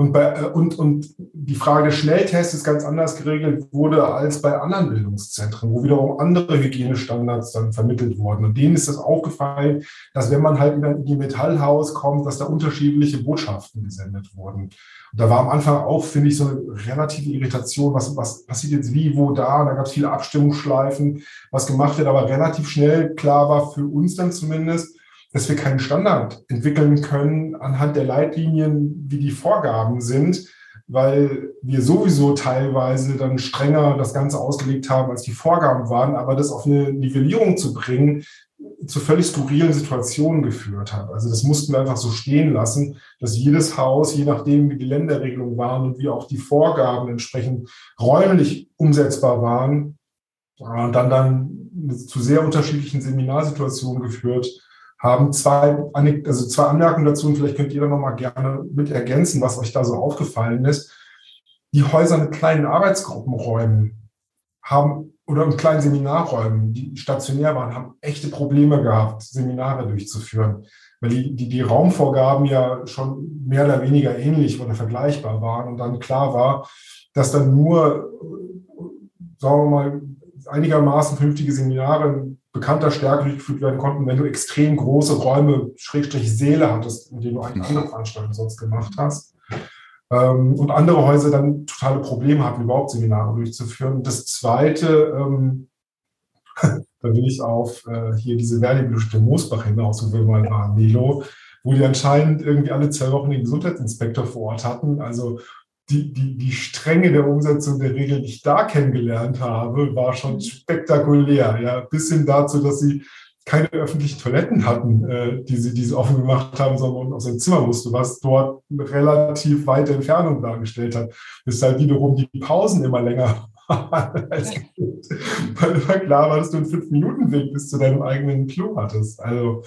Und, bei, äh, und, und die Frage des Schnelltests ganz anders geregelt wurde als bei anderen Bildungszentren, wo wiederum andere Hygienestandards dann vermittelt wurden. Und denen ist das aufgefallen, dass wenn man halt in die Metallhaus kommt, dass da unterschiedliche Botschaften gesendet wurden. Und da war am Anfang auch, finde ich, so eine relative Irritation, was, was passiert jetzt wie, wo, da. Und da gab es viele Abstimmungsschleifen, was gemacht wird, aber relativ schnell klar war für uns dann zumindest, dass wir keinen Standard entwickeln können anhand der Leitlinien, wie die Vorgaben sind, weil wir sowieso teilweise dann strenger das Ganze ausgelegt haben, als die Vorgaben waren, aber das auf eine Nivellierung zu bringen, zu völlig skurrilen Situationen geführt hat. Also das mussten wir einfach so stehen lassen, dass jedes Haus, je nachdem wie die Länderregelungen waren und wie auch die Vorgaben entsprechend räumlich umsetzbar waren, und dann dann zu sehr unterschiedlichen Seminarsituationen geführt haben. Zwei, also zwei Anmerkungen dazu und vielleicht könnt ihr da nochmal gerne mit ergänzen, was euch da so aufgefallen ist. Die Häuser mit kleinen Arbeitsgruppenräumen haben oder in kleinen Seminarräumen, die stationär waren, haben echte Probleme gehabt, Seminare durchzuführen, weil die, die, die Raumvorgaben ja schon mehr oder weniger ähnlich oder vergleichbar waren und dann klar war, dass dann nur, sagen wir mal, einigermaßen vernünftige Seminare in bekannter Stärke durchgeführt werden konnten, wenn du extrem große Räume, Schrägstrich Seele hattest, in denen du eine andere Veranstaltung sonst gemacht hast. Ähm, und andere Häuser dann totale Probleme hatten, überhaupt Seminare durchzuführen. das Zweite, ähm, <laughs> da will ich auf äh, hier diese Werdeblüte Moosbach hinaus, wo wir mal waren, Melo, wo die anscheinend irgendwie alle zwei Wochen den Gesundheitsinspektor vor Ort hatten. Also die, die, die Strenge der Umsetzung der Regeln, die ich da kennengelernt habe, war schon mhm. spektakulär. Ja, bis hin dazu, dass sie keine öffentlichen Toiletten hatten, äh, die, sie, die sie offen gemacht haben, sondern aus dem Zimmer musste, was dort eine relativ weite Entfernung dargestellt hat. Weshalb wiederum die Pausen immer länger waren als Weil immer klar war, dass du einen fünf Minuten Weg bis zu deinem eigenen Klo hattest. Also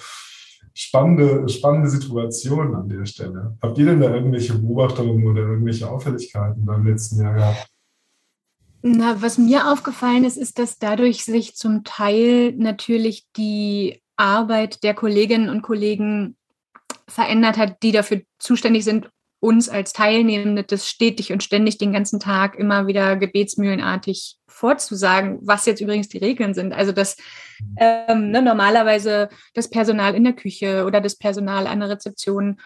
spannende, spannende Situation an der Stelle. Habt ihr denn da irgendwelche Beobachtungen oder irgendwelche Auffälligkeiten beim letzten Jahr gehabt? Na, was mir aufgefallen ist, ist, dass dadurch sich zum Teil natürlich die Arbeit der Kolleginnen und Kollegen verändert hat, die dafür zuständig sind, uns als Teilnehmende das stetig und ständig den ganzen Tag immer wieder gebetsmühlenartig vorzusagen, was jetzt übrigens die Regeln sind. Also dass ähm, ne, normalerweise das Personal in der Küche oder das Personal an der Rezeption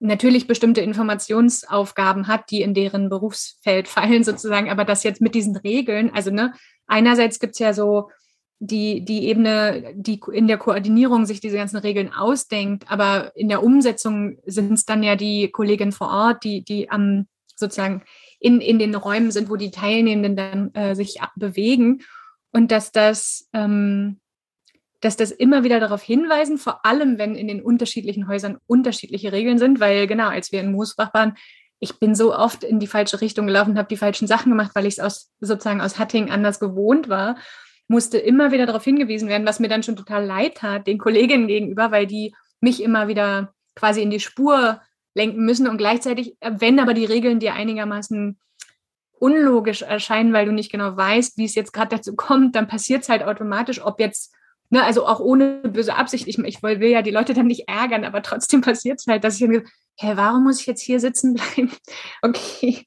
natürlich bestimmte Informationsaufgaben hat, die in deren Berufsfeld <laughs> fallen sozusagen, aber das jetzt mit diesen Regeln, also ne, einerseits gibt es ja so die, die Ebene, die in der Koordinierung sich diese ganzen Regeln ausdenkt, aber in der Umsetzung sind es dann ja die Kolleginnen vor Ort, die, die am sozusagen in, in den Räumen sind, wo die Teilnehmenden dann äh, sich bewegen. Und dass das, ähm, dass das immer wieder darauf hinweisen, vor allem wenn in den unterschiedlichen Häusern unterschiedliche Regeln sind, weil genau, als wir in Moosbach waren, ich bin so oft in die falsche Richtung gelaufen, habe die falschen Sachen gemacht, weil ich es aus sozusagen aus Hatting anders gewohnt war musste immer wieder darauf hingewiesen werden, was mir dann schon total leid tat, den Kolleginnen gegenüber, weil die mich immer wieder quasi in die Spur lenken müssen und gleichzeitig, äh, wenn aber die Regeln dir einigermaßen unlogisch erscheinen, weil du nicht genau weißt, wie es jetzt gerade dazu kommt, dann passiert es halt automatisch, ob jetzt, ne, also auch ohne böse Absicht, ich, ich will ja die Leute dann nicht ärgern, aber trotzdem <laughs> passiert es halt, dass ich dann hä, warum muss ich jetzt hier sitzen bleiben? <laughs> Okay.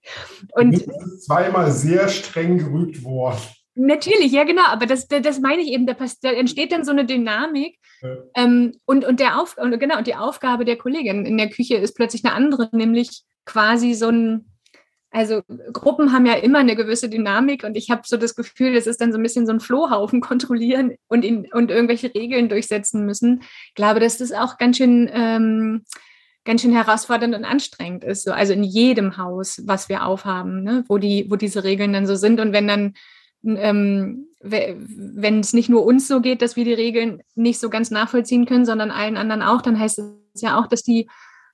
Und zweimal sehr streng gerügt worden. Natürlich, ja genau, aber das, das meine ich eben, da, da entsteht dann so eine Dynamik ja. ähm, und, und, der Auf, und, genau, und die Aufgabe der Kollegin in der Küche ist plötzlich eine andere, nämlich quasi so ein, also Gruppen haben ja immer eine gewisse Dynamik und ich habe so das Gefühl, das ist dann so ein bisschen so ein Flohhaufen kontrollieren und, in, und irgendwelche Regeln durchsetzen müssen. Ich glaube, dass das auch ganz schön... Ähm, ganz schön herausfordernd und anstrengend ist. So. Also in jedem Haus, was wir aufhaben, ne? wo, die, wo diese Regeln dann so sind. Und wenn dann ähm, wenn es nicht nur uns so geht, dass wir die Regeln nicht so ganz nachvollziehen können, sondern allen anderen auch, dann heißt es ja auch, dass die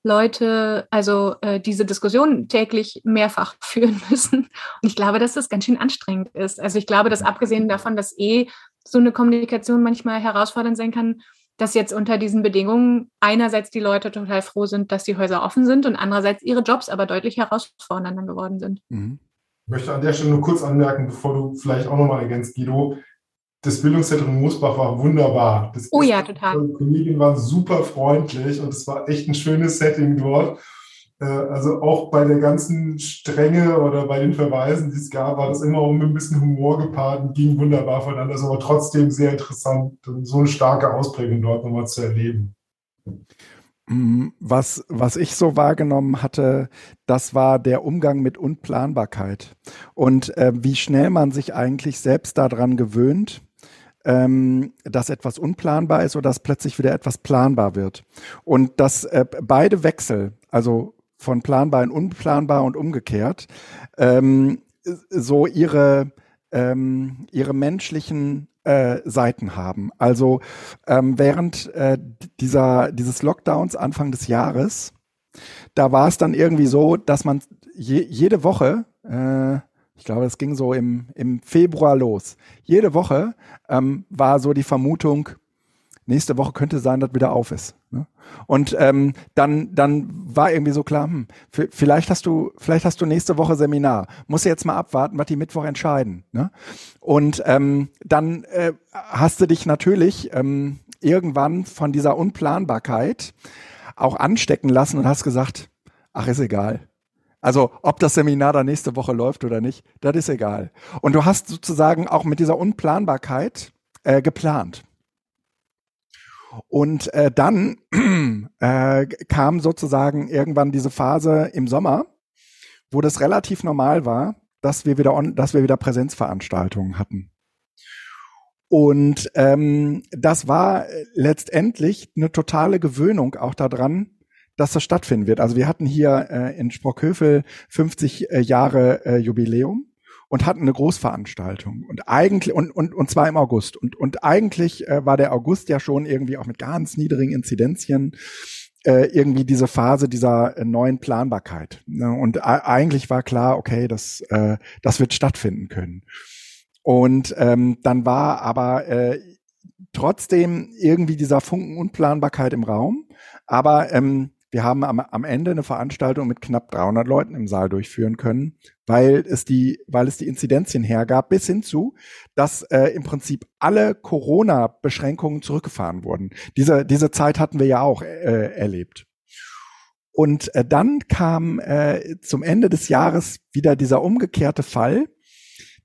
Leute also äh, diese Diskussion täglich mehrfach <laughs> führen müssen. Und ich glaube, dass das ganz schön anstrengend ist. Also ich glaube, dass abgesehen davon, dass eh so eine Kommunikation manchmal herausfordernd sein kann, dass jetzt unter diesen Bedingungen einerseits die Leute total froh sind, dass die Häuser offen sind und andererseits ihre Jobs aber deutlich herausfordernder geworden sind. Mhm. Ich möchte an der Stelle nur kurz anmerken, bevor du vielleicht auch nochmal ergänzt, Guido. Das Bildungszentrum Moosbach war wunderbar. Das oh ja, total. Die Kolleginnen waren super freundlich und es war echt ein schönes Setting dort. Äh, also auch bei der ganzen Strenge oder bei den Verweisen, die es gab, war das immer um ein bisschen Humor gepaart und ging wunderbar voneinander. Es war trotzdem sehr interessant, so eine starke Ausprägung dort nochmal zu erleben. Mm, was, was ich so wahrgenommen hatte, das war der Umgang mit Unplanbarkeit und äh, wie schnell man sich eigentlich selbst daran gewöhnt, ähm, dass etwas unplanbar ist oder dass plötzlich wieder etwas planbar wird. Und dass äh, beide Wechsel, also von planbar in unplanbar und umgekehrt, ähm, so ihre, ähm, ihre menschlichen äh, Seiten haben. Also ähm, während äh, dieser, dieses Lockdowns Anfang des Jahres, da war es dann irgendwie so, dass man je, jede Woche, äh, ich glaube, es ging so im, im Februar los, jede Woche ähm, war so die Vermutung, nächste Woche könnte sein, dass wieder auf ist. Ne? Und ähm, dann, dann war irgendwie so klar, hm, vielleicht hast du, vielleicht hast du nächste Woche Seminar. Musst du jetzt mal abwarten, was die Mittwoch entscheiden. Ne? Und ähm, dann äh, hast du dich natürlich ähm, irgendwann von dieser Unplanbarkeit auch anstecken lassen und hast gesagt, ach ist egal. Also ob das Seminar da nächste Woche läuft oder nicht, das ist egal. Und du hast sozusagen auch mit dieser Unplanbarkeit äh, geplant. Und äh, dann <clears throat> äh, kam sozusagen irgendwann diese Phase im Sommer, wo das relativ normal war, dass wir wieder on, dass wir wieder Präsenzveranstaltungen hatten. Und ähm, das war letztendlich eine totale Gewöhnung auch daran, dass das stattfinden wird. Also wir hatten hier äh, in Sprockhövel 50 äh, Jahre äh, Jubiläum und hatten eine Großveranstaltung. Und eigentlich und und und zwar im August. Und und eigentlich äh, war der August ja schon irgendwie auch mit ganz niedrigen Inzidenzien äh, irgendwie diese Phase dieser äh, neuen Planbarkeit ne? und eigentlich war klar okay das äh, das wird stattfinden können. Und ähm, dann war aber äh, trotzdem irgendwie dieser Funken Unplanbarkeit im Raum. Aber ähm, wir haben am, am Ende eine Veranstaltung mit knapp 300 Leuten im Saal durchführen können, weil es die, weil es die Inzidenzien hergab, bis hin zu, dass äh, im Prinzip alle Corona-Beschränkungen zurückgefahren wurden. Diese, diese Zeit hatten wir ja auch äh, erlebt. Und äh, dann kam äh, zum Ende des Jahres wieder dieser umgekehrte Fall,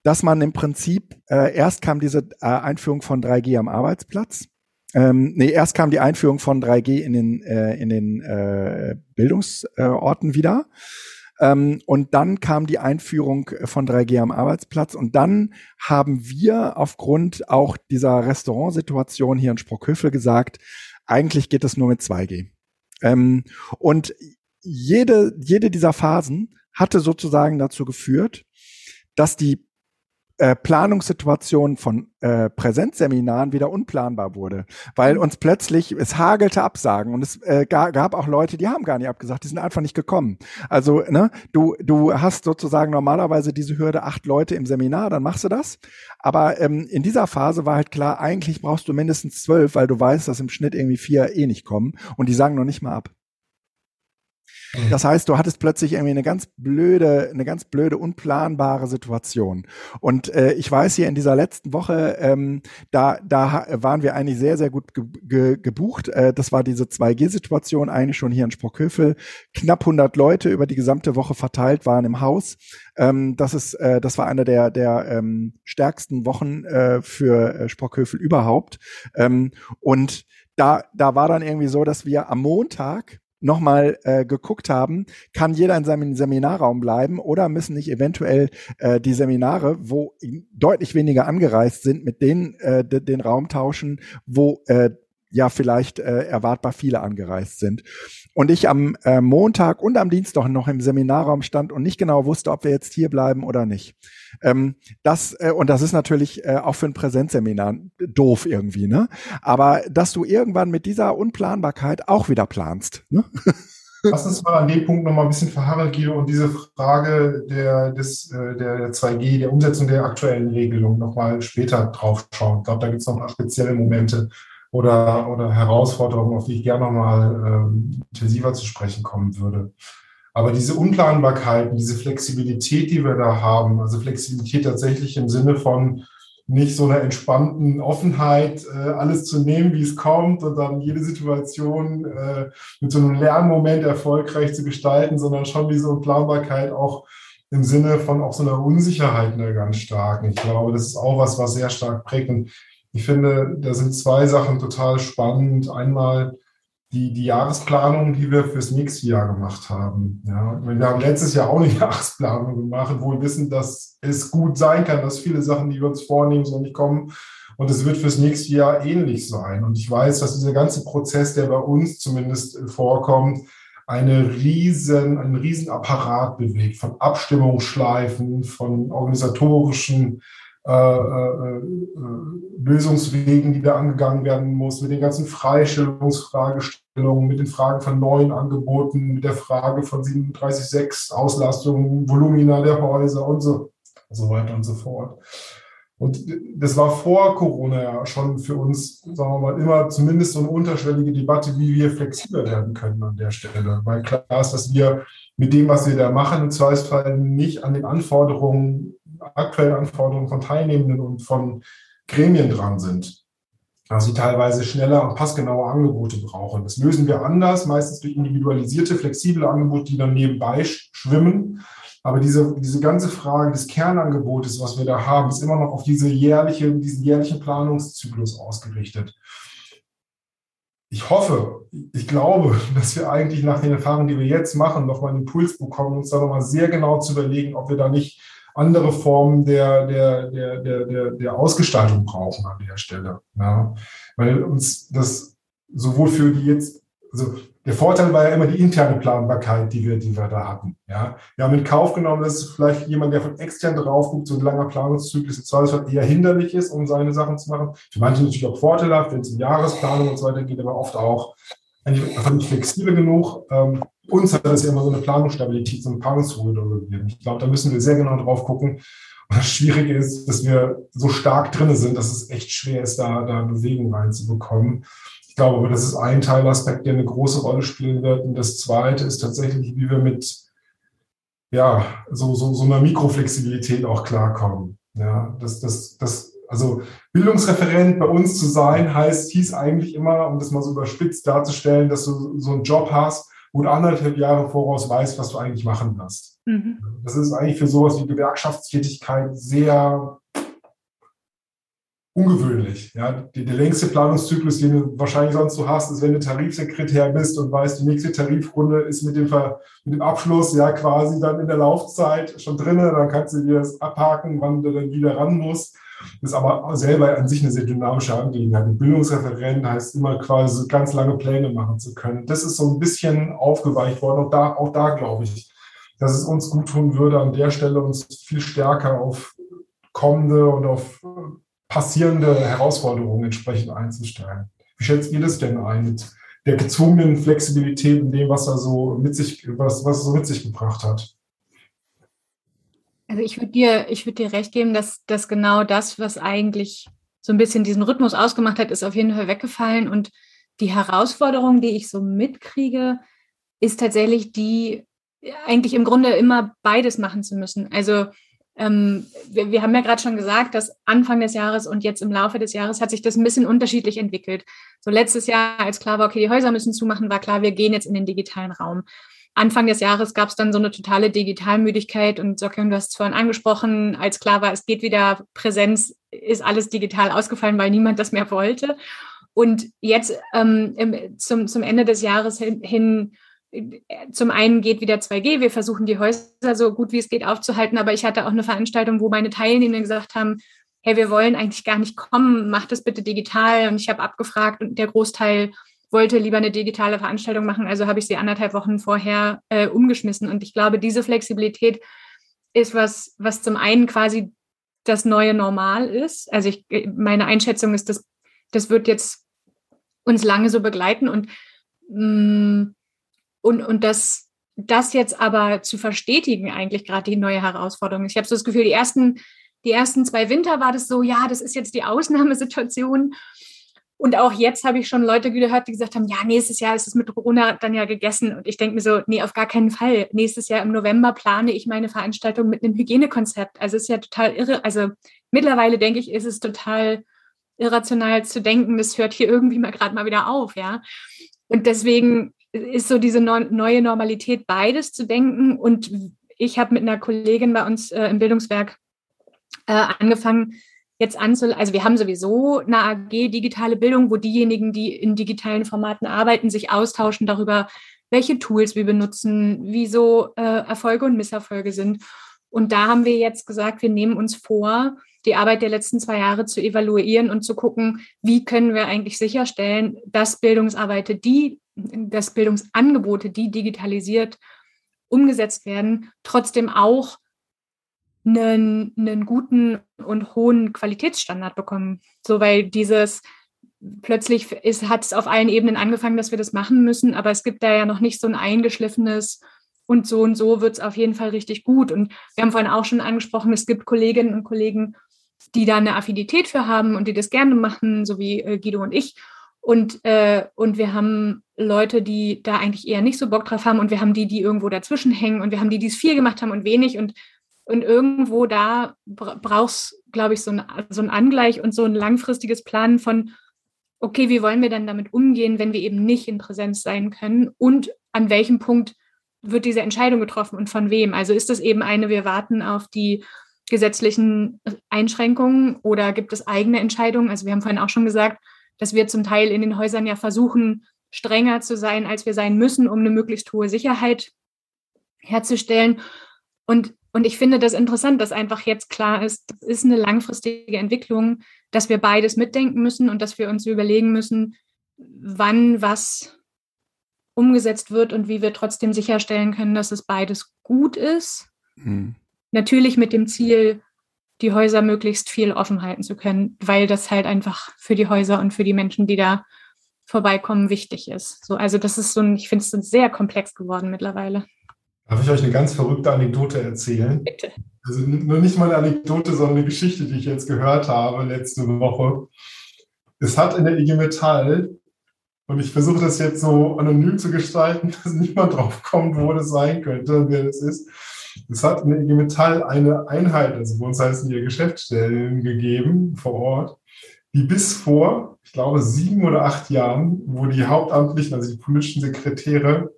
dass man im Prinzip, äh, erst kam diese äh, Einführung von 3G am Arbeitsplatz ähm, nee, erst kam die Einführung von 3G in den, äh, in den äh, Bildungsorten wieder. Ähm, und dann kam die Einführung von 3G am Arbeitsplatz. Und dann haben wir aufgrund auch dieser Restaurantsituation hier in Sprockhövel gesagt, eigentlich geht es nur mit 2G. Ähm, und jede, jede dieser Phasen hatte sozusagen dazu geführt, dass die äh, Planungssituation von äh, Präsenzseminaren wieder unplanbar wurde, weil mhm. uns plötzlich es hagelte Absagen und es äh, gab auch Leute, die haben gar nicht abgesagt, die sind einfach nicht gekommen. Also ne, du du hast sozusagen normalerweise diese Hürde acht Leute im Seminar, dann machst du das. Aber ähm, in dieser Phase war halt klar, eigentlich brauchst du mindestens zwölf, weil du weißt, dass im Schnitt irgendwie vier eh nicht kommen und die sagen noch nicht mal ab. Mhm. Das heißt, du hattest plötzlich irgendwie eine ganz blöde, eine ganz blöde, unplanbare Situation. Und äh, ich weiß hier in dieser letzten Woche, ähm, da, da waren wir eigentlich sehr, sehr gut ge ge gebucht. Äh, das war diese 2G-Situation eigentlich schon hier in Sprockhövel. Knapp 100 Leute über die gesamte Woche verteilt waren im Haus. Ähm, das ist, äh, das war eine der der ähm, stärksten Wochen äh, für äh, Sprockhövel überhaupt. Ähm, und da, da war dann irgendwie so, dass wir am Montag nochmal äh, geguckt haben, kann jeder in seinem Seminarraum bleiben oder müssen nicht eventuell äh, die Seminare, wo deutlich weniger angereist sind, mit denen äh, den Raum tauschen, wo äh, ja vielleicht äh, erwartbar viele angereist sind. Und ich am äh, Montag und am Dienstag noch im Seminarraum stand und nicht genau wusste, ob wir jetzt hier bleiben oder nicht. Ähm, das äh, und das ist natürlich äh, auch für ein Präsenzseminar doof irgendwie, ne? Aber dass du irgendwann mit dieser Unplanbarkeit auch wieder planst. Ne? <laughs> Lass uns mal an dem Punkt noch mal ein bisschen verharren, Guido, und diese Frage der, des, äh, der 2G, der Umsetzung der aktuellen Regelung noch mal später drauf schauen. Ich glaube, da gibt es noch mal spezielle Momente oder, oder Herausforderungen, auf die ich gerne noch mal ähm, intensiver zu sprechen kommen würde. Aber diese Unplanbarkeiten, diese Flexibilität, die wir da haben, also Flexibilität tatsächlich im Sinne von nicht so einer entspannten Offenheit, äh, alles zu nehmen, wie es kommt und dann jede Situation äh, mit so einem Lernmoment erfolgreich zu gestalten, sondern schon diese Unplanbarkeit auch im Sinne von auch so einer Unsicherheit einer ganz starken. Ich glaube, das ist auch was, was sehr stark prägt. Und ich finde, da sind zwei Sachen total spannend. Einmal die, die Jahresplanung, die wir fürs nächste Jahr gemacht haben. Ja, wir haben letztes Jahr auch eine <laughs> Jahresplanung gemacht, wo wir wissen, dass es gut sein kann, dass viele Sachen, die wir uns vornehmen, so nicht kommen. Und es wird fürs nächste Jahr ähnlich sein. Und ich weiß, dass dieser ganze Prozess, der bei uns zumindest vorkommt, eine riesen, einen riesen Apparat bewegt von Abstimmungsschleifen, von organisatorischen äh, äh, äh, Lösungswegen, die da angegangen werden muss, mit den ganzen Freistellungsfragestellungen, mit den Fragen von neuen Angeboten, mit der Frage von 37.6 Auslastung, Volumina der Häuser und so, so weiter und so fort. Und das war vor Corona ja schon für uns, sagen wir mal, immer zumindest so eine unterschwellige Debatte, wie wir flexibler werden können an der Stelle. Weil klar ist, dass wir mit dem, was wir da machen, im Zweifelsfall nicht an den Anforderungen aktuellen Anforderungen von Teilnehmenden und von Gremien dran sind. also die teilweise schneller und passgenaue Angebote brauchen. Das lösen wir anders, meistens durch individualisierte, flexible Angebote, die dann nebenbei schwimmen. Aber diese, diese ganze Frage des Kernangebotes, was wir da haben, ist immer noch auf diese jährliche, diesen jährlichen Planungszyklus ausgerichtet. Ich hoffe, ich glaube, dass wir eigentlich nach den Erfahrungen, die wir jetzt machen, nochmal einen Impuls bekommen, uns da nochmal sehr genau zu überlegen, ob wir da nicht andere Formen der, der, der, der, der, der Ausgestaltung brauchen an der Stelle. Ja. Weil uns das sowohl für die jetzt, also der Vorteil war ja immer die interne Planbarkeit, die wir, die wir da hatten. Ja. Wir haben in Kauf genommen, dass vielleicht jemand, der von extern drauf guckt, so ein langer Planungszyklus im eher hinderlich ist, um seine Sachen zu machen. Für manche natürlich auch vorteilhaft, wenn es um Jahresplanung und so weiter geht, aber oft auch einfach nicht flexibel genug. Ähm, uns hat das ja immer so eine Planungsstabilität, so eine Planungsruhe gegeben. Ich glaube, da müssen wir sehr genau drauf gucken. Und das Schwierige ist, dass wir so stark drin sind, dass es echt schwer ist, da, da Bewegung reinzubekommen. Ich glaube aber, das ist ein Teilaspekt, der eine große Rolle spielen wird. Und das zweite ist tatsächlich, wie wir mit ja, so, so, so einer Mikroflexibilität auch klarkommen. Ja, das, das, das, also Bildungsreferent bei uns zu sein, heißt, hieß eigentlich immer, um das mal so überspitzt darzustellen, dass du so einen Job hast, du anderthalb Jahre voraus weißt, was du eigentlich machen wirst. Mhm. Das ist eigentlich für sowas wie Gewerkschaftstätigkeit sehr ungewöhnlich. Ja, der, der längste Planungszyklus, den du wahrscheinlich sonst so hast, ist, wenn du Tarifsekretär bist und weißt, die nächste Tarifrunde ist mit dem, Ver, mit dem Abschluss ja quasi dann in der Laufzeit schon drin. Dann kannst du dir das abhaken, wann du dann wieder ran musst. Das ist aber selber an sich eine sehr dynamische Angelegenheit. Ein Bildungsreferent heißt immer quasi ganz lange Pläne machen zu können. Das ist so ein bisschen aufgeweicht worden. Auch da, auch da glaube ich, dass es uns gut tun würde, an der Stelle uns viel stärker auf kommende und auf passierende Herausforderungen entsprechend einzustellen. Wie schätzt ihr das denn ein mit der gezwungenen Flexibilität in dem, was er so mit sich, was, was er so mit sich gebracht hat? Also ich würde dir, ich würde dir recht geben, dass, dass genau das, was eigentlich so ein bisschen diesen Rhythmus ausgemacht hat, ist auf jeden Fall weggefallen. Und die Herausforderung, die ich so mitkriege, ist tatsächlich die, eigentlich im Grunde immer beides machen zu müssen. Also ähm, wir, wir haben ja gerade schon gesagt, dass Anfang des Jahres und jetzt im Laufe des Jahres hat sich das ein bisschen unterschiedlich entwickelt. So letztes Jahr, als klar war, okay, die Häuser müssen zumachen, war klar, wir gehen jetzt in den digitalen Raum. Anfang des Jahres gab es dann so eine totale Digitalmüdigkeit und Socken, du hast es vorhin angesprochen, als klar war, es geht wieder Präsenz, ist alles digital ausgefallen, weil niemand das mehr wollte. Und jetzt ähm, im, zum, zum Ende des Jahres hin, hin zum einen geht wieder 2G, wir versuchen die Häuser so gut wie es geht aufzuhalten, aber ich hatte auch eine Veranstaltung, wo meine Teilnehmer gesagt haben, hey, wir wollen eigentlich gar nicht kommen, mach das bitte digital. Und ich habe abgefragt und der Großteil wollte lieber eine digitale Veranstaltung machen, also habe ich sie anderthalb Wochen vorher äh, umgeschmissen. Und ich glaube, diese Flexibilität ist was, was zum einen quasi das neue Normal ist. Also ich, meine Einschätzung ist, dass das wird jetzt uns lange so begleiten und, mm, und, und das, das jetzt aber zu verstetigen, eigentlich gerade die neue Herausforderung. Ich habe so das Gefühl, die ersten, die ersten zwei Winter war das so, ja, das ist jetzt die Ausnahmesituation. Und auch jetzt habe ich schon Leute gehört, die gesagt haben, ja, nächstes Jahr ist es mit Corona dann ja gegessen. Und ich denke mir so, nee, auf gar keinen Fall. Nächstes Jahr im November plane ich meine Veranstaltung mit einem Hygienekonzept. Also es ist ja total irre. Also mittlerweile denke ich, ist es total irrational zu denken, das hört hier irgendwie mal gerade mal wieder auf, ja. Und deswegen ist so diese neue Normalität beides zu denken. Und ich habe mit einer Kollegin bei uns äh, im Bildungswerk äh, angefangen, jetzt anzul, also wir haben sowieso eine AG digitale Bildung, wo diejenigen, die in digitalen Formaten arbeiten, sich austauschen darüber, welche Tools wir benutzen, wie so äh, Erfolge und Misserfolge sind. Und da haben wir jetzt gesagt, wir nehmen uns vor, die Arbeit der letzten zwei Jahre zu evaluieren und zu gucken, wie können wir eigentlich sicherstellen, dass Bildungsarbeit, die, dass Bildungsangebote, die digitalisiert umgesetzt werden, trotzdem auch einen, einen guten und hohen Qualitätsstandard bekommen. So, weil dieses plötzlich ist, hat es auf allen Ebenen angefangen, dass wir das machen müssen, aber es gibt da ja noch nicht so ein eingeschliffenes und so und so wird es auf jeden Fall richtig gut. Und wir haben vorhin auch schon angesprochen, es gibt Kolleginnen und Kollegen, die da eine Affinität für haben und die das gerne machen, so wie äh, Guido und ich. Und, äh, und wir haben Leute, die da eigentlich eher nicht so Bock drauf haben und wir haben die, die irgendwo dazwischen hängen und wir haben die, die es viel gemacht haben und wenig und und irgendwo da brauchst, glaube ich, so ein, so ein Angleich und so ein langfristiges Planen von, okay, wie wollen wir dann damit umgehen, wenn wir eben nicht in Präsenz sein können und an welchem Punkt wird diese Entscheidung getroffen und von wem? Also ist das eben eine, wir warten auf die gesetzlichen Einschränkungen oder gibt es eigene Entscheidungen? Also wir haben vorhin auch schon gesagt, dass wir zum Teil in den Häusern ja versuchen, strenger zu sein, als wir sein müssen, um eine möglichst hohe Sicherheit herzustellen. Und, und ich finde das interessant, dass einfach jetzt klar ist, das ist eine langfristige Entwicklung, dass wir beides mitdenken müssen und dass wir uns überlegen müssen, wann was umgesetzt wird und wie wir trotzdem sicherstellen können, dass es beides gut ist. Mhm. Natürlich mit dem Ziel, die Häuser möglichst viel offen halten zu können, weil das halt einfach für die Häuser und für die Menschen, die da vorbeikommen, wichtig ist. So, also das ist so ein, ich finde es sehr komplex geworden mittlerweile. Darf ich euch eine ganz verrückte Anekdote erzählen? Bitte. Also nur nicht mal eine Anekdote, sondern eine Geschichte, die ich jetzt gehört habe letzte Woche. Es hat in der IG Metall, und ich versuche das jetzt so anonym zu gestalten, <laughs> dass niemand drauf kommt, wo das sein könnte und wer das ist. Es hat in der IG Metall eine Einheit, also bei uns heißen die Geschäftsstellen gegeben vor Ort, die bis vor, ich glaube, sieben oder acht Jahren, wo die Hauptamtlichen, also die politischen Sekretäre,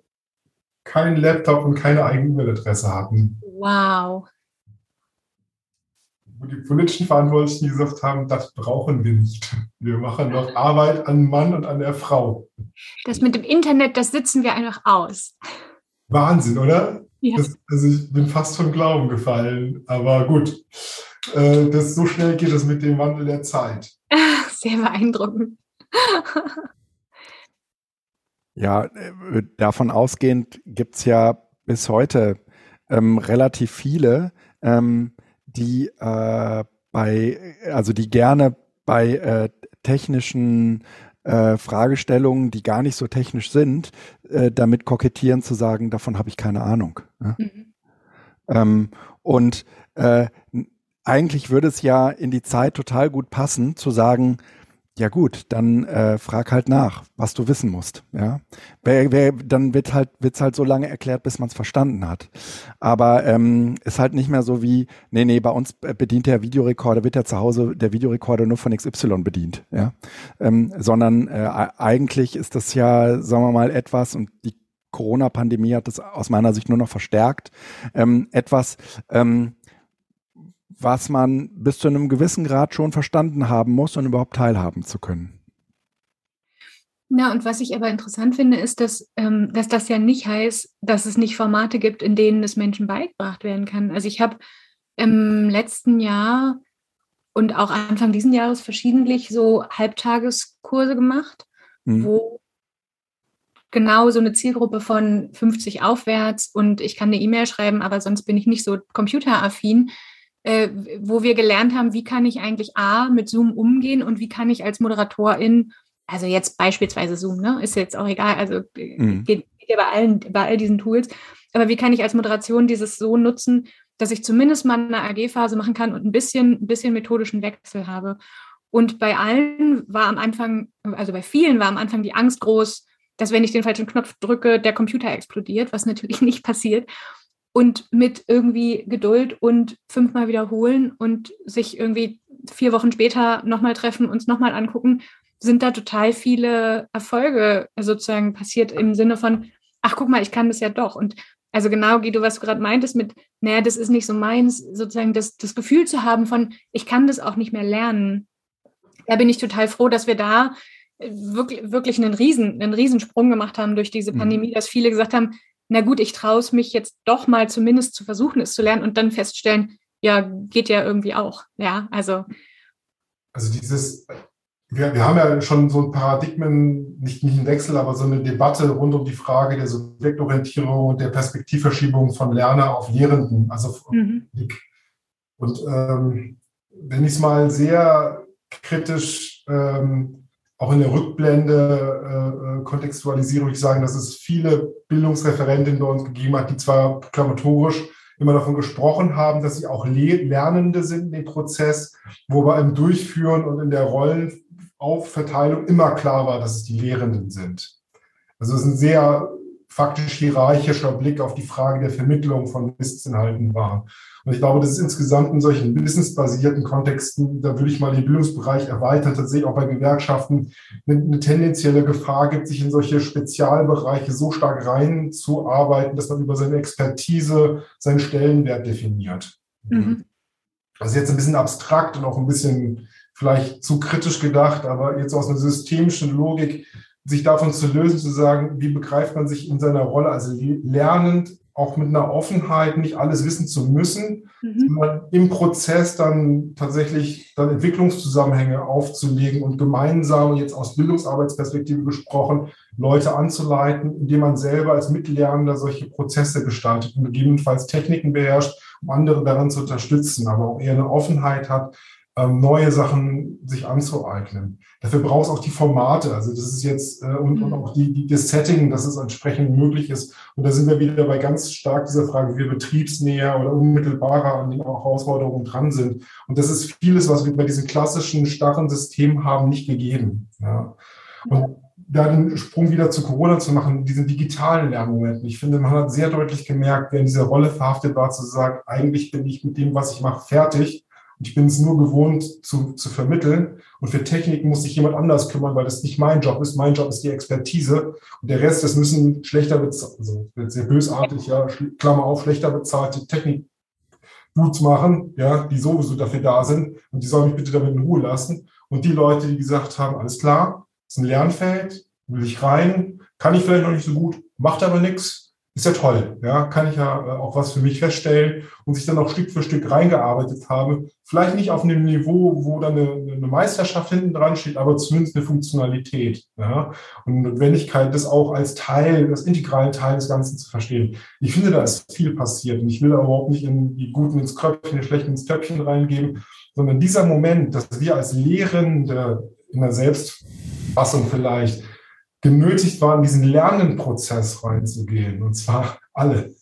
keinen Laptop und keine eigene E-Mail-Adresse hatten. Wow. Wo die politischen Verantwortlichen gesagt haben, das brauchen wir nicht. Wir machen noch Arbeit an Mann und an der Frau. Das mit dem Internet, das sitzen wir einfach aus. Wahnsinn, oder? Ja. Das, also ich bin fast vom Glauben gefallen. Aber gut, äh, das, so schnell geht es mit dem Wandel der Zeit. <laughs> Sehr beeindruckend. <laughs> Ja, äh, davon ausgehend gibt es ja bis heute ähm, relativ viele, ähm, die äh, bei, also die gerne bei äh, technischen äh, Fragestellungen, die gar nicht so technisch sind, äh, damit kokettieren zu sagen, davon habe ich keine Ahnung. Ja? Mhm. Ähm, und äh, eigentlich würde es ja in die Zeit total gut passen, zu sagen, ja gut, dann äh, frag halt nach, was du wissen musst. Ja, wer, wer, dann wird halt wird's halt so lange erklärt, bis man es verstanden hat. Aber ähm, ist halt nicht mehr so wie, nee, nee, bei uns bedient der Videorekorder, wird ja zu Hause der Videorekorder nur von XY bedient. Ja, ähm, sondern äh, eigentlich ist das ja, sagen wir mal, etwas und die Corona-Pandemie hat das aus meiner Sicht nur noch verstärkt. Ähm, etwas, ähm, was man bis zu einem gewissen Grad schon verstanden haben muss, um überhaupt teilhaben zu können. Na, und was ich aber interessant finde, ist, dass, ähm, dass das ja nicht heißt, dass es nicht Formate gibt, in denen es Menschen beigebracht werden kann. Also ich habe im letzten Jahr und auch Anfang diesen Jahres verschiedentlich so Halbtageskurse gemacht, mhm. wo genau so eine Zielgruppe von 50 aufwärts und ich kann eine E-Mail schreiben, aber sonst bin ich nicht so computeraffin, äh, wo wir gelernt haben, wie kann ich eigentlich A mit Zoom umgehen und wie kann ich als Moderatorin, also jetzt beispielsweise Zoom, ne, ist jetzt auch egal, also äh, mhm. geht, geht ja bei allen, bei all diesen Tools, aber wie kann ich als Moderation dieses so nutzen, dass ich zumindest mal eine AG-Phase machen kann und ein bisschen, ein bisschen methodischen Wechsel habe. Und bei allen war am Anfang, also bei vielen war am Anfang die Angst groß, dass wenn ich den falschen Knopf drücke, der Computer explodiert, was natürlich <laughs> nicht passiert und mit irgendwie Geduld und fünfmal wiederholen und sich irgendwie vier Wochen später nochmal treffen, uns nochmal angucken, sind da total viele Erfolge sozusagen passiert im Sinne von, ach guck mal, ich kann das ja doch. Und also genau, Guido, was du gerade meintest mit, naja, das ist nicht so meins, sozusagen das, das Gefühl zu haben von, ich kann das auch nicht mehr lernen. Da bin ich total froh, dass wir da wirklich, wirklich einen Riesen, einen Riesensprung gemacht haben durch diese mhm. Pandemie, dass viele gesagt haben, na gut, ich traue es mich jetzt doch mal zumindest zu versuchen, es zu lernen und dann feststellen, ja, geht ja irgendwie auch. Ja, also. Also dieses, wir, wir haben ja schon so ein Paradigmen, nicht, nicht einen Wechsel, aber so eine Debatte rund um die Frage der Subjektorientierung und der Perspektivverschiebung von Lerner auf Lehrenden. Also mhm. Und ähm, wenn ich es mal sehr kritisch ähm, auch in der Rückblende äh, äh, kontextualisiere, ich sagen, dass es viele Bildungsreferentinnen bei uns gegeben hat, die zwar proklamatorisch immer davon gesprochen haben, dass sie auch Lernende sind in dem Prozess, wo aber im Durchführen und in der Rollenaufverteilung immer klar war, dass es die Lehrenden sind. Also es sind sehr faktisch hierarchischer Blick auf die Frage der Vermittlung von Wissensinhalten war. Und ich glaube, das ist insgesamt in solchen businessbasierten Kontexten, da würde ich mal den Bildungsbereich erweitern, tatsächlich auch bei Gewerkschaften eine, eine tendenzielle Gefahr gibt, sich in solche Spezialbereiche so stark reinzuarbeiten, dass man über seine Expertise seinen Stellenwert definiert. Mhm. Das ist jetzt ein bisschen abstrakt und auch ein bisschen vielleicht zu kritisch gedacht, aber jetzt aus einer systemischen Logik, sich davon zu lösen, zu sagen, wie begreift man sich in seiner Rolle, also lernend, auch mit einer Offenheit, nicht alles wissen zu müssen, mhm. sondern im Prozess dann tatsächlich dann Entwicklungszusammenhänge aufzulegen und gemeinsam, jetzt aus Bildungsarbeitsperspektive gesprochen, Leute anzuleiten, indem man selber als Mitlernender solche Prozesse gestaltet und gegebenenfalls Techniken beherrscht, um andere daran zu unterstützen, aber auch eher eine Offenheit hat, ähm, neue Sachen sich anzueignen. Dafür braucht es auch die Formate, also das ist jetzt äh, und, und mhm. auch die, die, das Setting, dass es entsprechend möglich ist. Und da sind wir wieder bei ganz stark dieser Frage, wie wir betriebsnäher oder unmittelbarer an den Herausforderungen dran sind. Und das ist vieles, was wir bei diesem klassischen starren System haben, nicht gegeben. Ja. Und da den Sprung wieder zu Corona zu machen, diesen digitalen Lernmomenten. Ich finde, man hat sehr deutlich gemerkt, wer in dieser Rolle verhaftet war, zu sagen, eigentlich bin ich mit dem, was ich mache, fertig ich bin es nur gewohnt zu, zu vermitteln. Und für Technik muss sich jemand anders kümmern, weil das nicht mein Job ist. Mein Job ist die Expertise. Und der Rest, das müssen schlechter bezahlt, also sehr bösartig, ja, Klammer auf, schlechter bezahlte Technik Boots machen, ja, die sowieso dafür da sind. Und die sollen mich bitte damit in Ruhe lassen. Und die Leute, die gesagt haben, alles klar, ist ein Lernfeld, will ich rein, kann ich vielleicht noch nicht so gut, macht aber nichts, ist ja toll. Ja, kann ich ja äh, auch was für mich feststellen und sich dann auch Stück für Stück reingearbeitet habe. Vielleicht nicht auf einem Niveau, wo dann eine, eine Meisterschaft hinten dran steht, aber zumindest eine Funktionalität. Ja, und Notwendigkeit, das auch als Teil, als integralen Teil des Ganzen zu verstehen. Ich finde, da ist viel passiert und ich will überhaupt nicht in die Guten ins Köpfchen, die Schlechten ins Töpfchen reingeben, sondern dieser Moment, dass wir als Lehrende in der Selbstfassung vielleicht genötigt waren, diesen Lernenprozess reinzugehen. Und zwar alle.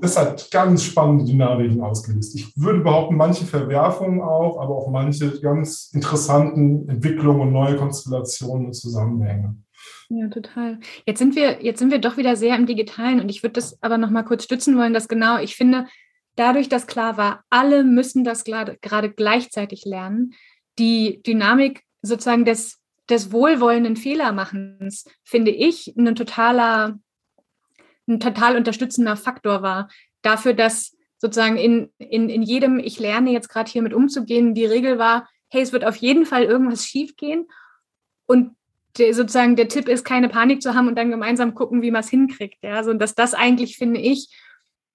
Das hat ganz spannende Dynamiken ausgelöst. Ich würde behaupten, manche Verwerfungen auch, aber auch manche ganz interessanten Entwicklungen und neue Konstellationen und Zusammenhänge. Ja, total. Jetzt sind wir, jetzt sind wir doch wieder sehr im Digitalen und ich würde das aber noch mal kurz stützen wollen, dass genau, ich finde, dadurch, dass klar war, alle müssen das gerade gleichzeitig lernen, die Dynamik sozusagen des des wohlwollenden Fehlermachens, finde ich, ein totaler, ein total unterstützender Faktor war. Dafür, dass sozusagen in, in, in jedem, ich lerne jetzt gerade hier mit umzugehen, die Regel war, hey, es wird auf jeden Fall irgendwas schiefgehen. Und der, sozusagen der Tipp ist, keine Panik zu haben und dann gemeinsam gucken, wie man es hinkriegt. Ja, also, dass das eigentlich, finde ich,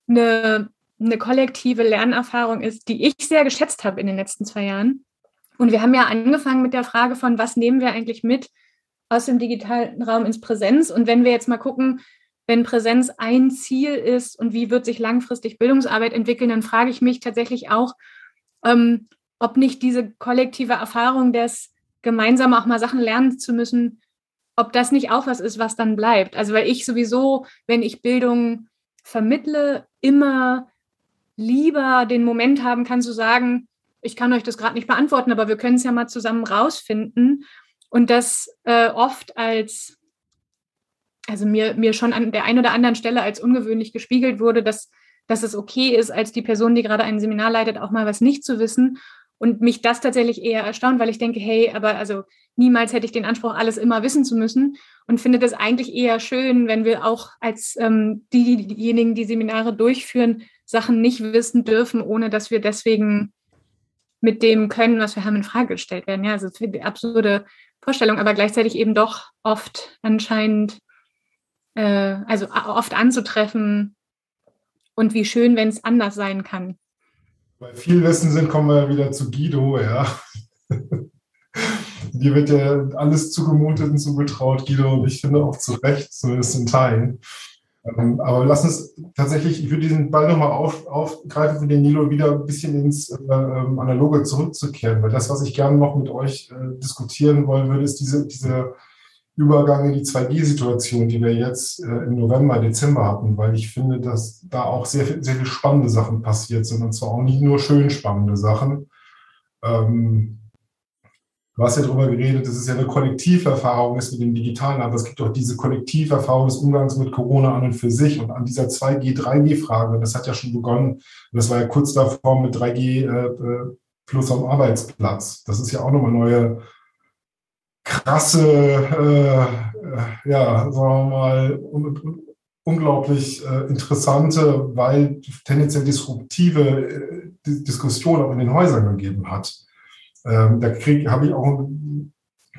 eine, eine kollektive Lernerfahrung ist, die ich sehr geschätzt habe in den letzten zwei Jahren und wir haben ja angefangen mit der Frage von, was nehmen wir eigentlich mit aus dem digitalen Raum ins Präsenz? Und wenn wir jetzt mal gucken, wenn Präsenz ein Ziel ist und wie wird sich langfristig Bildungsarbeit entwickeln, dann frage ich mich tatsächlich auch, ähm, ob nicht diese kollektive Erfahrung des gemeinsam auch mal Sachen lernen zu müssen, ob das nicht auch was ist, was dann bleibt. Also weil ich sowieso, wenn ich Bildung vermittle, immer lieber den Moment haben kann zu sagen, ich kann euch das gerade nicht beantworten, aber wir können es ja mal zusammen rausfinden. Und das äh, oft als, also mir, mir schon an der einen oder anderen Stelle als ungewöhnlich gespiegelt wurde, dass, dass es okay ist, als die Person, die gerade ein Seminar leitet, auch mal was nicht zu wissen. Und mich das tatsächlich eher erstaunt, weil ich denke, hey, aber also niemals hätte ich den Anspruch, alles immer wissen zu müssen und finde das eigentlich eher schön, wenn wir auch als ähm, die, diejenigen, die Seminare durchführen, Sachen nicht wissen dürfen, ohne dass wir deswegen mit dem Können, was wir haben, in Frage gestellt werden. Ja, also es absurde Vorstellung, aber gleichzeitig eben doch oft anscheinend, äh, also oft anzutreffen und wie schön, wenn es anders sein kann. Bei viel Wissen sind, kommen wir wieder zu Guido, ja. <laughs> Dir wird ja alles zugemutet und zugetraut, Guido, und ich finde auch zu Recht, zumindest in Teilen. Ähm, aber lass uns tatsächlich, ich würde diesen Ball nochmal auf, aufgreifen für den Nilo wieder ein bisschen ins äh, ähm, Analoge zurückzukehren, weil das, was ich gerne noch mit euch äh, diskutieren wollen würde, ist diese, diese Übergang in die 2G-Situation, die wir jetzt äh, im November, Dezember hatten, weil ich finde, dass da auch sehr, sehr viele spannende Sachen passiert sind und zwar auch nicht nur schön spannende Sachen. Ähm, Du hast ja darüber geredet, dass es ja eine Kollektiverfahrung ist mit dem Digitalen, aber es gibt auch diese Kollektiverfahrung des Umgangs mit Corona an und für sich und an dieser 2G, 3G-Frage, das hat ja schon begonnen, das war ja kurz davor mit 3G äh, äh, plus am Arbeitsplatz. Das ist ja auch nochmal neue krasse, äh, äh, ja, sagen wir mal, un unglaublich äh, interessante, weil tendenziell disruptive äh, Diskussion auch in den Häusern gegeben hat. Ähm, da habe ich auch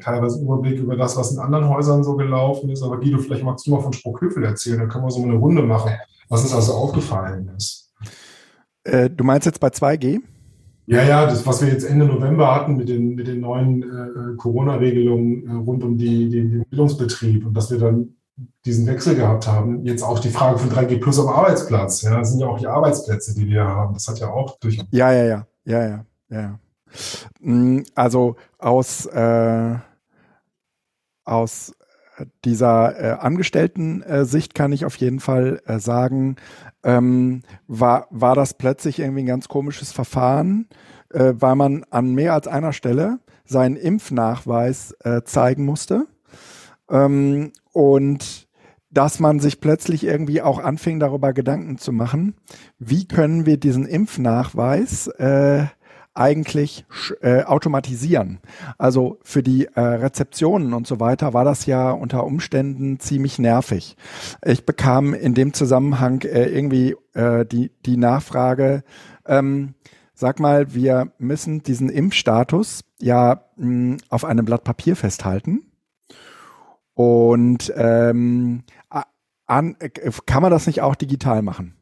teilweise einen Überblick über das, was in anderen Häusern so gelaufen ist. Aber Guido, vielleicht magst du mal von Spruchhöfel erzählen, dann können wir so eine Runde machen, was uns also aufgefallen ist. Äh, du meinst jetzt bei 2G? Ja, ja, das, was wir jetzt Ende November hatten mit den, mit den neuen äh, Corona-Regelungen äh, rund um die, den, den Bildungsbetrieb und dass wir dann diesen Wechsel gehabt haben. Jetzt auch die Frage von 3G Plus am Arbeitsplatz. Ja, das sind ja auch die Arbeitsplätze, die wir haben. Das hat ja auch durch. Ja, ja, ja, ja, ja, ja. Mm, also aus, äh, aus dieser äh, Angestellten-Sicht kann ich auf jeden Fall äh, sagen, ähm, war, war das plötzlich irgendwie ein ganz komisches Verfahren, äh, weil man an mehr als einer Stelle seinen Impfnachweis äh, zeigen musste. Ähm, und dass man sich plötzlich irgendwie auch anfing, darüber Gedanken zu machen, wie können wir diesen Impfnachweis äh, eigentlich äh, automatisieren. Also für die äh, Rezeptionen und so weiter war das ja unter Umständen ziemlich nervig. Ich bekam in dem Zusammenhang äh, irgendwie äh, die, die Nachfrage, ähm, sag mal, wir müssen diesen Impfstatus ja mh, auf einem Blatt Papier festhalten. Und ähm, an, äh, kann man das nicht auch digital machen?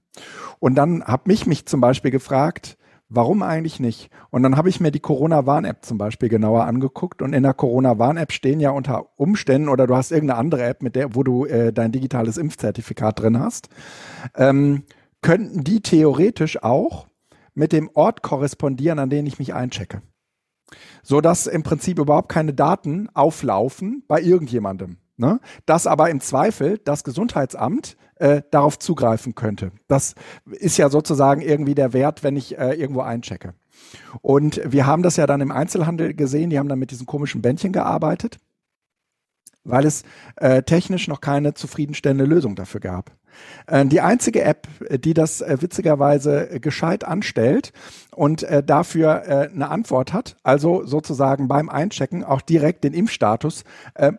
Und dann habe mich mich zum Beispiel gefragt, Warum eigentlich nicht? Und dann habe ich mir die Corona-Warn-App zum Beispiel genauer angeguckt und in der Corona-Warn-App stehen ja unter Umständen oder du hast irgendeine andere App, mit der, wo du äh, dein digitales Impfzertifikat drin hast, ähm, könnten die theoretisch auch mit dem Ort korrespondieren, an den ich mich einchecke. So dass im Prinzip überhaupt keine Daten auflaufen bei irgendjemandem. Ne? Dass aber im Zweifel das Gesundheitsamt äh, darauf zugreifen könnte. Das ist ja sozusagen irgendwie der Wert, wenn ich äh, irgendwo einchecke. Und wir haben das ja dann im Einzelhandel gesehen, die haben dann mit diesen komischen Bändchen gearbeitet, weil es äh, technisch noch keine zufriedenstellende Lösung dafür gab. Äh, die einzige App, die das äh, witzigerweise gescheit anstellt und äh, dafür eine Antwort hat, also sozusagen beim Einchecken auch direkt den Impfstatus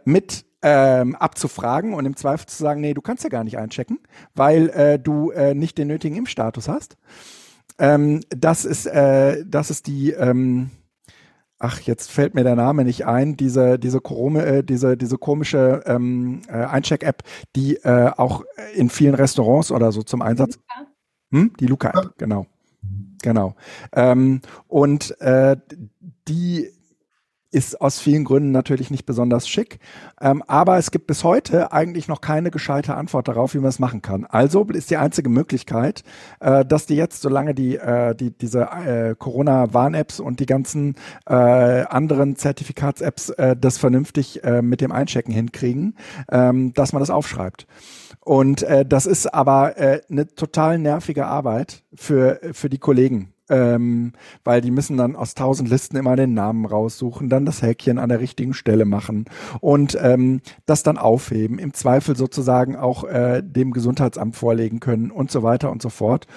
mit ähm, abzufragen und im Zweifel zu sagen, nee, du kannst ja gar nicht einchecken, weil äh, du äh, nicht den nötigen Impfstatus hast. Ähm, das ist äh, das ist die ähm, ach jetzt fällt mir der Name nicht ein diese diese Corona, äh, diese diese komische ähm, äh, Eincheck-App, die äh, auch in vielen Restaurants oder so zum Einsatz. Hm? Die Luca-App, genau. Genau. Ähm, und äh, die ist aus vielen Gründen natürlich nicht besonders schick. Ähm, aber es gibt bis heute eigentlich noch keine gescheite Antwort darauf, wie man es machen kann. Also ist die einzige Möglichkeit, äh, dass die jetzt, solange die, äh, die diese äh, Corona-Warn-Apps und die ganzen äh, anderen Zertifikats-Apps äh, das vernünftig äh, mit dem Einchecken hinkriegen, ähm, dass man das aufschreibt. Und äh, das ist aber äh, eine total nervige Arbeit für, für die Kollegen ähm, weil die müssen dann aus tausend Listen immer den Namen raussuchen, dann das Häkchen an der richtigen Stelle machen und ähm, das dann aufheben, im Zweifel sozusagen auch äh, dem Gesundheitsamt vorlegen können und so weiter und so fort.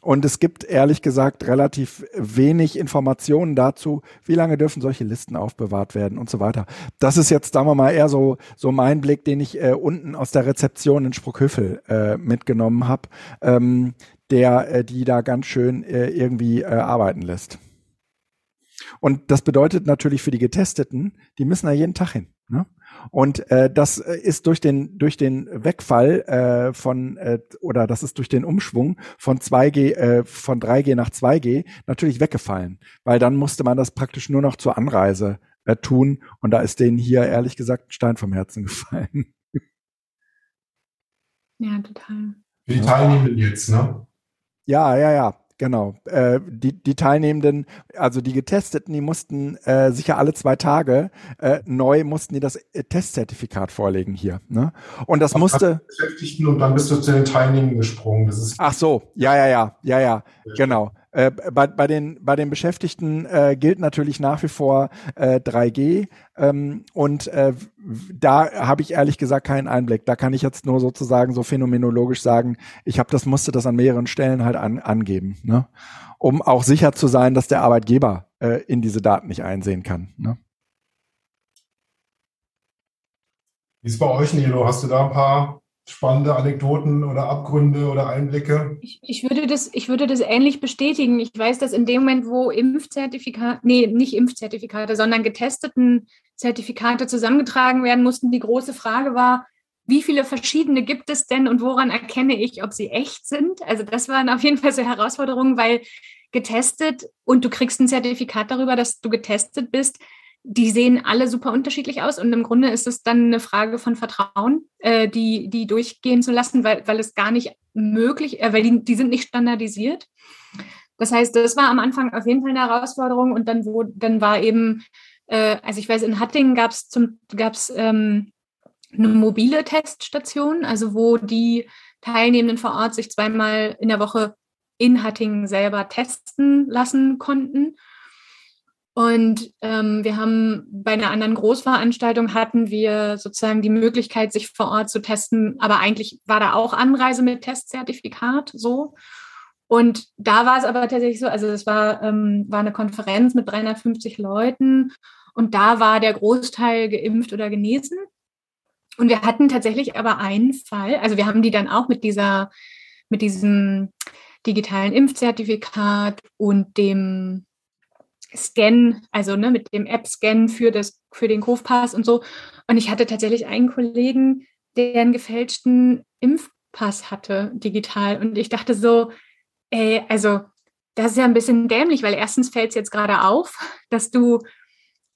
Und es gibt ehrlich gesagt relativ wenig Informationen dazu, wie lange dürfen solche Listen aufbewahrt werden und so weiter. Das ist jetzt, sagen wir mal, eher so, so mein Blick, den ich äh, unten aus der Rezeption in Spruckhüffel äh, mitgenommen habe. Ähm, der äh, die da ganz schön äh, irgendwie äh, arbeiten lässt. Und das bedeutet natürlich für die Getesteten, die müssen da jeden Tag hin. Ne? Und äh, das äh, ist durch den durch den Wegfall äh, von äh, oder das ist durch den Umschwung von 2G äh, von 3G nach 2G natürlich weggefallen, weil dann musste man das praktisch nur noch zur Anreise äh, tun und da ist denen hier ehrlich gesagt ein Stein vom Herzen <laughs> gefallen. Ja, total. Für die Teilnehmenden jetzt, ne? Ja, ja, ja, genau. Äh, die, die Teilnehmenden, also die Getesteten, die mussten äh, sicher alle zwei Tage äh, neu mussten die das äh, Testzertifikat vorlegen hier. Ne? Und das musste. Und dann bist du zu den Teilnehmenden gesprungen. Ach so, ja, ja, ja, ja, ja. genau. Äh, bei, bei, den, bei den Beschäftigten äh, gilt natürlich nach wie vor äh, 3G ähm, und äh, da habe ich ehrlich gesagt keinen Einblick. Da kann ich jetzt nur sozusagen so phänomenologisch sagen, ich habe das musste das an mehreren Stellen halt an, angeben, ne? um auch sicher zu sein, dass der Arbeitgeber äh, in diese Daten nicht einsehen kann. Ne? Wie ist bei euch, Nilo? Hast du da ein paar spannende Anekdoten oder Abgründe oder Einblicke? Ich, ich, würde das, ich würde das ähnlich bestätigen. Ich weiß, dass in dem Moment, wo Impfzertifikate, nee, nicht Impfzertifikate, sondern getesteten Zertifikate zusammengetragen werden mussten, die große Frage war, wie viele verschiedene gibt es denn und woran erkenne ich, ob sie echt sind? Also das waren auf jeden Fall so Herausforderungen, weil getestet und du kriegst ein Zertifikat darüber, dass du getestet bist, die sehen alle super unterschiedlich aus und im Grunde ist es dann eine Frage von Vertrauen, äh, die, die durchgehen zu lassen, weil, weil es gar nicht möglich, äh, weil die, die sind nicht standardisiert. Das heißt, das war am Anfang auf jeden Fall eine Herausforderung und dann, wo, dann war eben, äh, also ich weiß, in Hattingen gab es gab's, ähm, eine mobile Teststation, also wo die Teilnehmenden vor Ort sich zweimal in der Woche in Hattingen selber testen lassen konnten. Und ähm, wir haben bei einer anderen Großveranstaltung hatten wir sozusagen die Möglichkeit, sich vor Ort zu testen, aber eigentlich war da auch Anreise mit Testzertifikat so. Und da war es aber tatsächlich so, also es war, ähm, war eine Konferenz mit 350 Leuten und da war der Großteil geimpft oder genesen. Und wir hatten tatsächlich aber einen Fall, also wir haben die dann auch mit dieser, mit diesem digitalen Impfzertifikat und dem Scan, also ne, mit dem App-Scan für, für den Kofpass und so. Und ich hatte tatsächlich einen Kollegen, der einen gefälschten Impfpass hatte, digital. Und ich dachte so, ey, also das ist ja ein bisschen dämlich, weil erstens fällt es jetzt gerade auf, dass du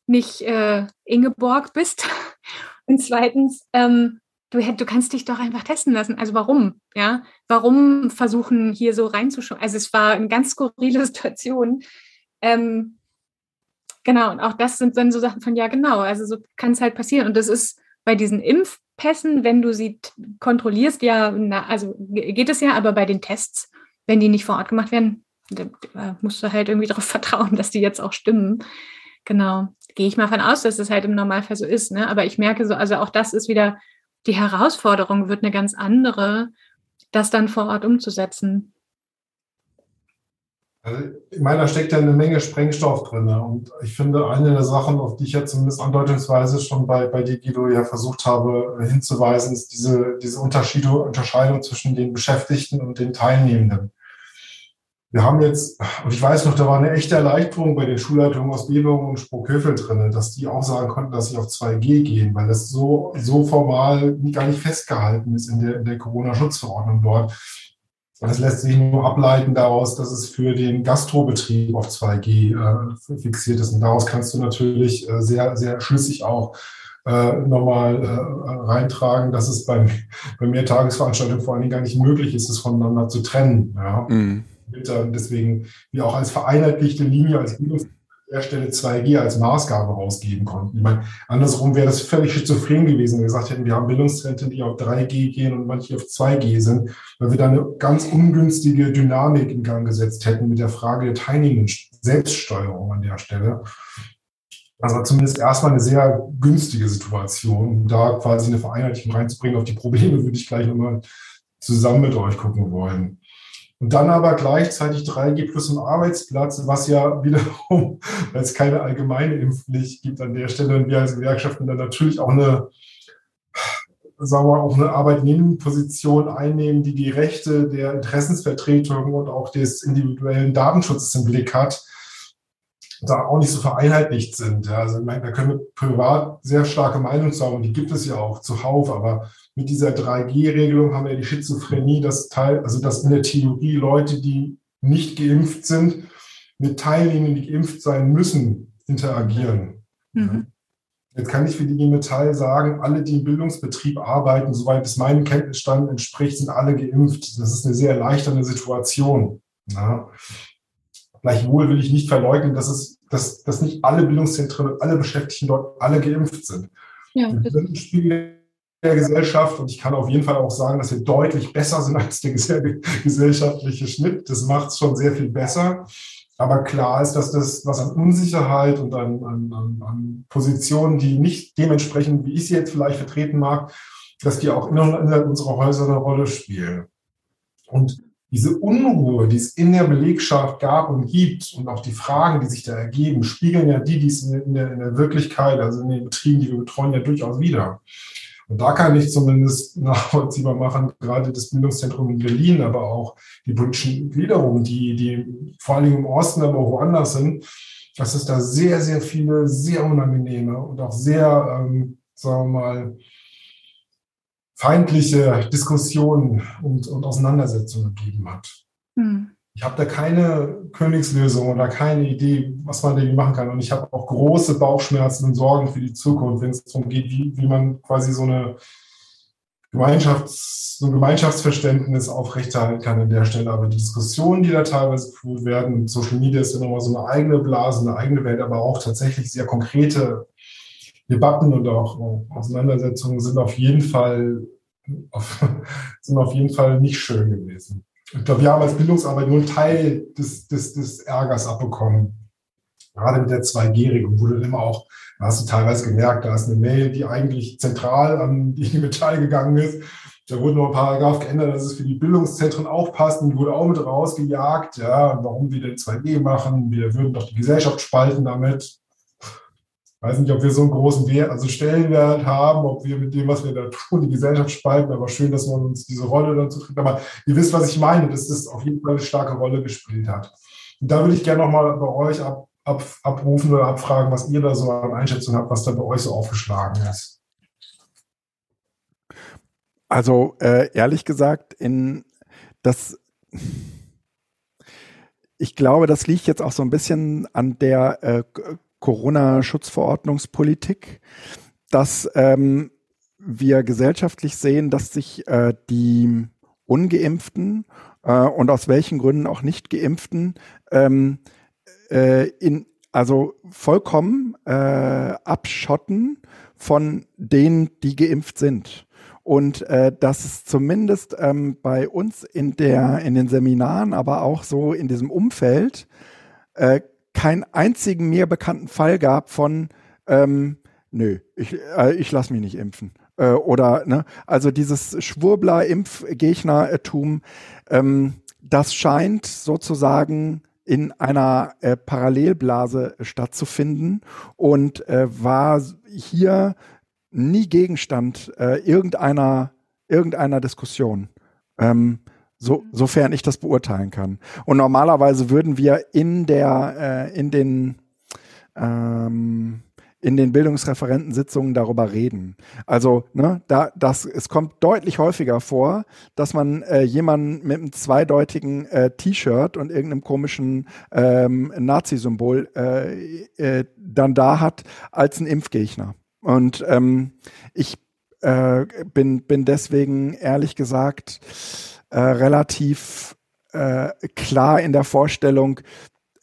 nicht äh, Ingeborg bist. <laughs> Und zweitens, ähm, du, du kannst dich doch einfach testen lassen. Also warum? Ja, warum versuchen hier so reinzuschauen? Also es war eine ganz skurrile <laughs> Situation. Ähm, Genau, und auch das sind dann so Sachen von, ja, genau, also so kann es halt passieren. Und das ist bei diesen Impfpässen, wenn du sie kontrollierst, ja, na, also geht es ja, aber bei den Tests, wenn die nicht vor Ort gemacht werden, musst du halt irgendwie <laughs> darauf vertrauen, dass die jetzt auch stimmen. Genau. Gehe ich mal von aus, dass das halt im Normalfall so ist. Ne? Aber ich merke so, also auch das ist wieder, die Herausforderung wird eine ganz andere, das dann vor Ort umzusetzen. Also ich meine, da steckt ja eine Menge Sprengstoff drin. Und ich finde, eine der Sachen, auf die ich jetzt zumindest andeutungsweise schon bei, bei dir, Guido, ja versucht habe äh, hinzuweisen, ist diese, diese Unterschiede, Unterscheidung zwischen den Beschäftigten und den Teilnehmenden. Wir haben jetzt, und ich weiß noch, da war eine echte Erleichterung bei den Schulleitungen aus Bebung und Spruckhövel drin, dass die auch sagen konnten, dass sie auf 2G gehen, weil das so, so formal gar nicht festgehalten ist in der, in der Corona-Schutzverordnung dort. Das lässt sich nur ableiten daraus, dass es für den Gastrobetrieb auf 2G äh, fixiert ist. Und daraus kannst du natürlich äh, sehr, sehr schlüssig auch äh, nochmal äh, reintragen, dass es beim, bei mehr Tagesveranstaltungen vor allen Dingen gar nicht möglich ist, es voneinander zu trennen. Ja. Mhm. Deswegen wir auch als vereinheitlichte Linie, als Bildungs der Stelle 2G als Maßgabe rausgeben konnten. Ich meine, andersrum wäre das völlig schizophren gewesen, wenn wir gesagt hätten, wir haben Bildungszentren, die auf 3G gehen und manche auf 2G sind, weil wir da eine ganz ungünstige Dynamik in Gang gesetzt hätten mit der Frage der teilnehmenden Selbststeuerung an der Stelle. Also zumindest erstmal eine sehr günstige Situation, um da quasi eine Vereinheitlichung reinzubringen. Auf die Probleme würde ich gleich nochmal zusammen mit euch gucken wollen. Und dann aber gleichzeitig 3G plus im Arbeitsplatz, was ja wiederum, <laughs> weil es keine allgemeine Impfpflicht gibt an der Stelle und wir als Gewerkschaften dann natürlich auch eine, sagen wir, auch eine Arbeitnehmerposition einnehmen, die die Rechte der Interessensvertretung und auch des individuellen Datenschutzes im Blick hat, da auch nicht so vereinheitlicht sind. Also ich meine, da können wir privat sehr starke Meinungen haben, die gibt es ja auch zuhauf, aber mit dieser 3G-Regelung haben wir die Schizophrenie, dass Teil, also dass in der Theorie Leute, die nicht geimpft sind, mit Teilnehmern, die geimpft sein müssen, interagieren. Mhm. Jetzt kann ich für die Metall sagen, alle, die im Bildungsbetrieb arbeiten, soweit es meinem Kenntnisstand entspricht, sind alle geimpft. Das ist eine sehr erleichternde Situation. Ja. Gleichwohl will ich nicht verleugnen, dass es, dass, dass nicht alle Bildungszentren und alle Beschäftigten dort alle geimpft sind. Ja, das Spiegel der Gesellschaft und ich kann auf jeden Fall auch sagen, dass wir deutlich besser sind als der gesellschaftliche Schnitt. Das macht es schon sehr viel besser. Aber klar ist, dass das, was an Unsicherheit und an, an, an Positionen, die nicht dementsprechend, wie ich sie jetzt vielleicht vertreten mag, dass die auch innerhalb unserer Häuser eine Rolle spielen. Und diese Unruhe, die es in der Belegschaft gab und gibt und auch die Fragen, die sich da ergeben, spiegeln ja die, die es in der, in der Wirklichkeit, also in den Betrieben, die wir betreuen, ja durchaus wieder. Und da kann ich zumindest <laughs> nachvollziehbar machen, gerade das Bildungszentrum in Berlin, aber auch die politischen Gliederungen, die, die vor Dingen im Osten, aber auch woanders sind, dass es da sehr, sehr viele sehr unangenehme und auch sehr, ähm, sagen wir mal, feindliche Diskussionen und, und Auseinandersetzungen gegeben hat. Hm. Ich habe da keine Königslösung oder keine Idee, was man dagegen machen kann. Und ich habe auch große Bauchschmerzen und Sorgen für die Zukunft, wenn es darum geht, wie, wie man quasi so eine Gemeinschafts-, so ein Gemeinschaftsverständnis aufrechterhalten kann an der Stelle. Aber die Diskussionen, die da teilweise geführt werden, Social Media ist ja nochmal so eine eigene Blase, eine eigene Welt, aber auch tatsächlich sehr konkrete Debatten und auch Auseinandersetzungen sind auf jeden Fall auf, <laughs> sind auf jeden Fall nicht schön gewesen. Ich glaube, wir haben als Bildungsarbeit nur einen Teil des, des, des Ärgers abbekommen. Gerade mit der 2G-Regelung wurde immer auch, da hast du teilweise gemerkt, da ist eine Mail, die eigentlich zentral an die <laughs> Metall gegangen ist. Da wurde noch ein Paragraph geändert, dass es für die Bildungszentren auch passt und wurde auch mit rausgejagt. Ja, warum wir denn 2G machen? Wir würden doch die Gesellschaft spalten damit weiß nicht, ob wir so einen großen Wert, also Stellenwert haben, ob wir mit dem, was wir da tun, die Gesellschaft spalten, aber schön, dass man uns diese Rolle dazu kriegt. Aber ihr wisst, was ich meine, dass das auf jeden Fall eine starke Rolle gespielt hat. Und da würde ich gerne nochmal bei euch ab, ab, abrufen oder abfragen, was ihr da so an Einschätzung habt, was da bei euch so aufgeschlagen ist. Also äh, ehrlich gesagt, in das ich glaube, das liegt jetzt auch so ein bisschen an der äh, Corona-Schutzverordnungspolitik, dass ähm, wir gesellschaftlich sehen, dass sich äh, die ungeimpften äh, und aus welchen Gründen auch nicht geimpften ähm, äh, in also vollkommen äh, abschotten von denen, die geimpft sind. Und äh, dass es zumindest ähm, bei uns in der in den Seminaren, aber auch so in diesem Umfeld äh, keinen einzigen mir bekannten Fall gab von, ähm, nö, ich, äh, ich lasse mich nicht impfen. Äh, oder, ne, also dieses Schwurbler-Impfgegnertum, ähm, das scheint sozusagen in einer äh, Parallelblase stattzufinden und äh, war hier nie Gegenstand äh, irgendeiner, irgendeiner Diskussion. Ähm, so, sofern ich das beurteilen kann. Und normalerweise würden wir in der, äh, in den, ähm, in den Bildungsreferentensitzungen darüber reden. Also, ne, da, das, es kommt deutlich häufiger vor, dass man äh, jemanden mit einem zweideutigen äh, T-Shirt und irgendeinem komischen ähm, Nazi-Symbol äh, äh, dann da hat, als ein Impfgegner. Und ähm, ich äh, bin, bin deswegen ehrlich gesagt äh, relativ äh, klar in der Vorstellung,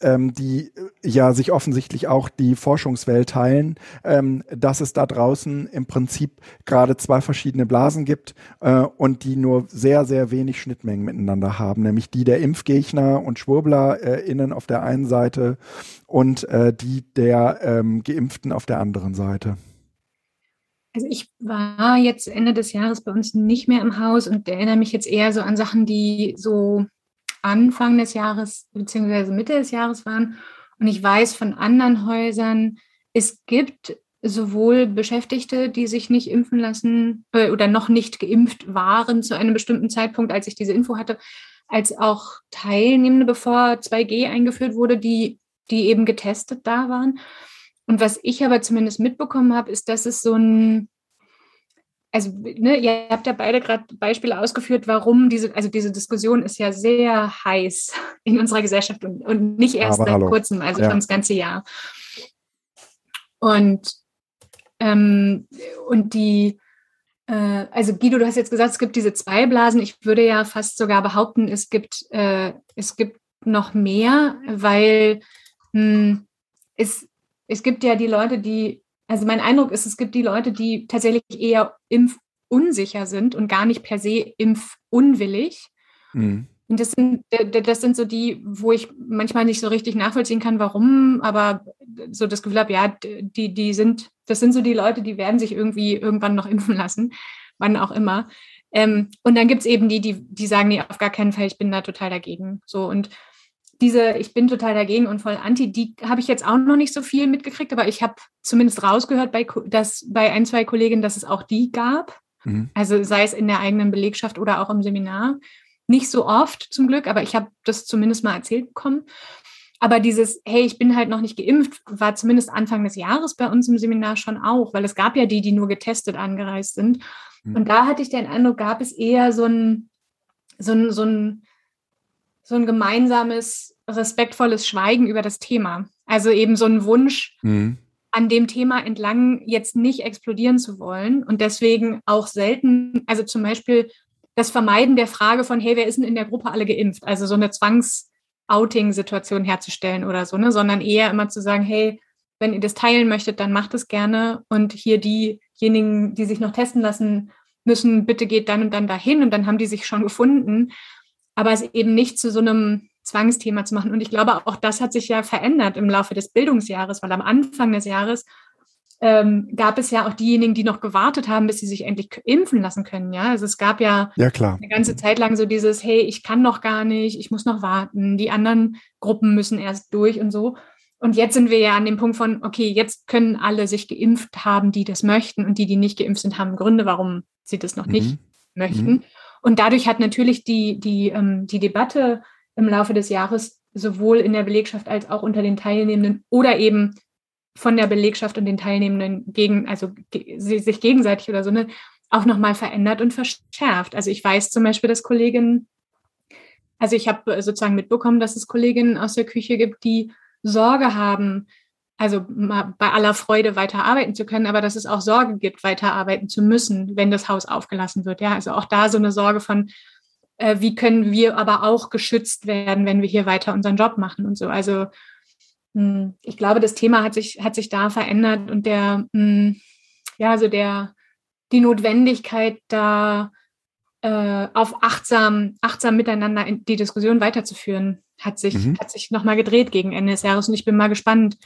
ähm, die ja sich offensichtlich auch die Forschungswelt teilen, ähm, dass es da draußen im Prinzip gerade zwei verschiedene Blasen gibt äh, und die nur sehr, sehr wenig Schnittmengen miteinander haben, nämlich die der Impfgegner und SchwurblerInnen auf der einen Seite und äh, die der ähm, Geimpften auf der anderen Seite. Also ich war jetzt Ende des Jahres bei uns nicht mehr im Haus und erinnere mich jetzt eher so an Sachen, die so Anfang des Jahres bzw. Mitte des Jahres waren. Und ich weiß von anderen Häusern, es gibt sowohl Beschäftigte, die sich nicht impfen lassen äh, oder noch nicht geimpft waren zu einem bestimmten Zeitpunkt, als ich diese Info hatte, als auch Teilnehmende, bevor 2G eingeführt wurde, die, die eben getestet da waren. Und was ich aber zumindest mitbekommen habe, ist, dass es so ein, also ne, ihr habt ja beide gerade Beispiele ausgeführt, warum diese, also diese Diskussion ist ja sehr heiß in unserer Gesellschaft und, und nicht erst aber seit hallo. kurzem, also ja. schon das ganze Jahr. Und, ähm, und die, äh, also Guido, du hast jetzt gesagt, es gibt diese zwei Blasen. Ich würde ja fast sogar behaupten, es gibt, äh, es gibt noch mehr, weil mh, hm, es es gibt ja die Leute, die, also mein Eindruck ist, es gibt die Leute, die tatsächlich eher impf impfunsicher sind und gar nicht per se impfunwillig. Mhm. Und das sind, das sind so die, wo ich manchmal nicht so richtig nachvollziehen kann, warum, aber so das Gefühl habe, ja, die, die sind, das sind so die Leute, die werden sich irgendwie irgendwann noch impfen lassen, wann auch immer. Ähm, und dann gibt es eben die, die, die sagen, nee, auf gar keinen Fall, ich bin da total dagegen. So und diese, ich bin total dagegen und voll anti, die habe ich jetzt auch noch nicht so viel mitgekriegt, aber ich habe zumindest rausgehört bei, dass, bei ein, zwei Kolleginnen, dass es auch die gab. Mhm. Also sei es in der eigenen Belegschaft oder auch im Seminar. Nicht so oft zum Glück, aber ich habe das zumindest mal erzählt bekommen. Aber dieses, hey, ich bin halt noch nicht geimpft, war zumindest Anfang des Jahres bei uns im Seminar schon auch, weil es gab ja die, die nur getestet angereist sind. Mhm. Und da hatte ich den Eindruck, gab es eher so ein, so ein, so ein so ein gemeinsames, respektvolles Schweigen über das Thema. Also eben so ein Wunsch, mhm. an dem Thema entlang jetzt nicht explodieren zu wollen und deswegen auch selten, also zum Beispiel das Vermeiden der Frage von, hey, wer ist denn in der Gruppe alle geimpft? Also so eine Zwangs-Outing-Situation herzustellen oder so, ne? sondern eher immer zu sagen, hey, wenn ihr das teilen möchtet, dann macht es gerne und hier diejenigen, die sich noch testen lassen müssen, bitte geht dann und dann dahin und dann haben die sich schon gefunden aber es eben nicht zu so einem Zwangsthema zu machen. Und ich glaube, auch das hat sich ja verändert im Laufe des Bildungsjahres, weil am Anfang des Jahres ähm, gab es ja auch diejenigen, die noch gewartet haben, bis sie sich endlich impfen lassen können. Ja, also es gab ja, ja klar. eine ganze Zeit lang so dieses, hey, ich kann noch gar nicht, ich muss noch warten, die anderen Gruppen müssen erst durch und so. Und jetzt sind wir ja an dem Punkt von, okay, jetzt können alle sich geimpft haben, die das möchten und die, die nicht geimpft sind, haben Gründe, warum sie das noch mhm. nicht möchten. Mhm. Und dadurch hat natürlich die, die, ähm, die Debatte im Laufe des Jahres sowohl in der Belegschaft als auch unter den Teilnehmenden oder eben von der Belegschaft und den Teilnehmenden gegen, also sich gegenseitig oder so, ne, auch nochmal verändert und verschärft. Also ich weiß zum Beispiel, dass Kolleginnen, also ich habe sozusagen mitbekommen, dass es Kolleginnen aus der Küche gibt, die Sorge haben, also bei aller Freude weiterarbeiten zu können, aber dass es auch Sorge gibt, weiterarbeiten zu müssen, wenn das Haus aufgelassen wird. Ja, also auch da so eine Sorge von, äh, wie können wir aber auch geschützt werden, wenn wir hier weiter unseren Job machen und so. Also mh, hm, ich glaube, das Thema hat sich, hat sich da verändert und der, mh, hm, ja, also der, die Notwendigkeit da äh, auf achtsam, achtsam miteinander in die Diskussion weiterzuführen, hat sich, mhm. hat sich nochmal gedreht gegen Ende des Jahres und ich bin mal gespannt,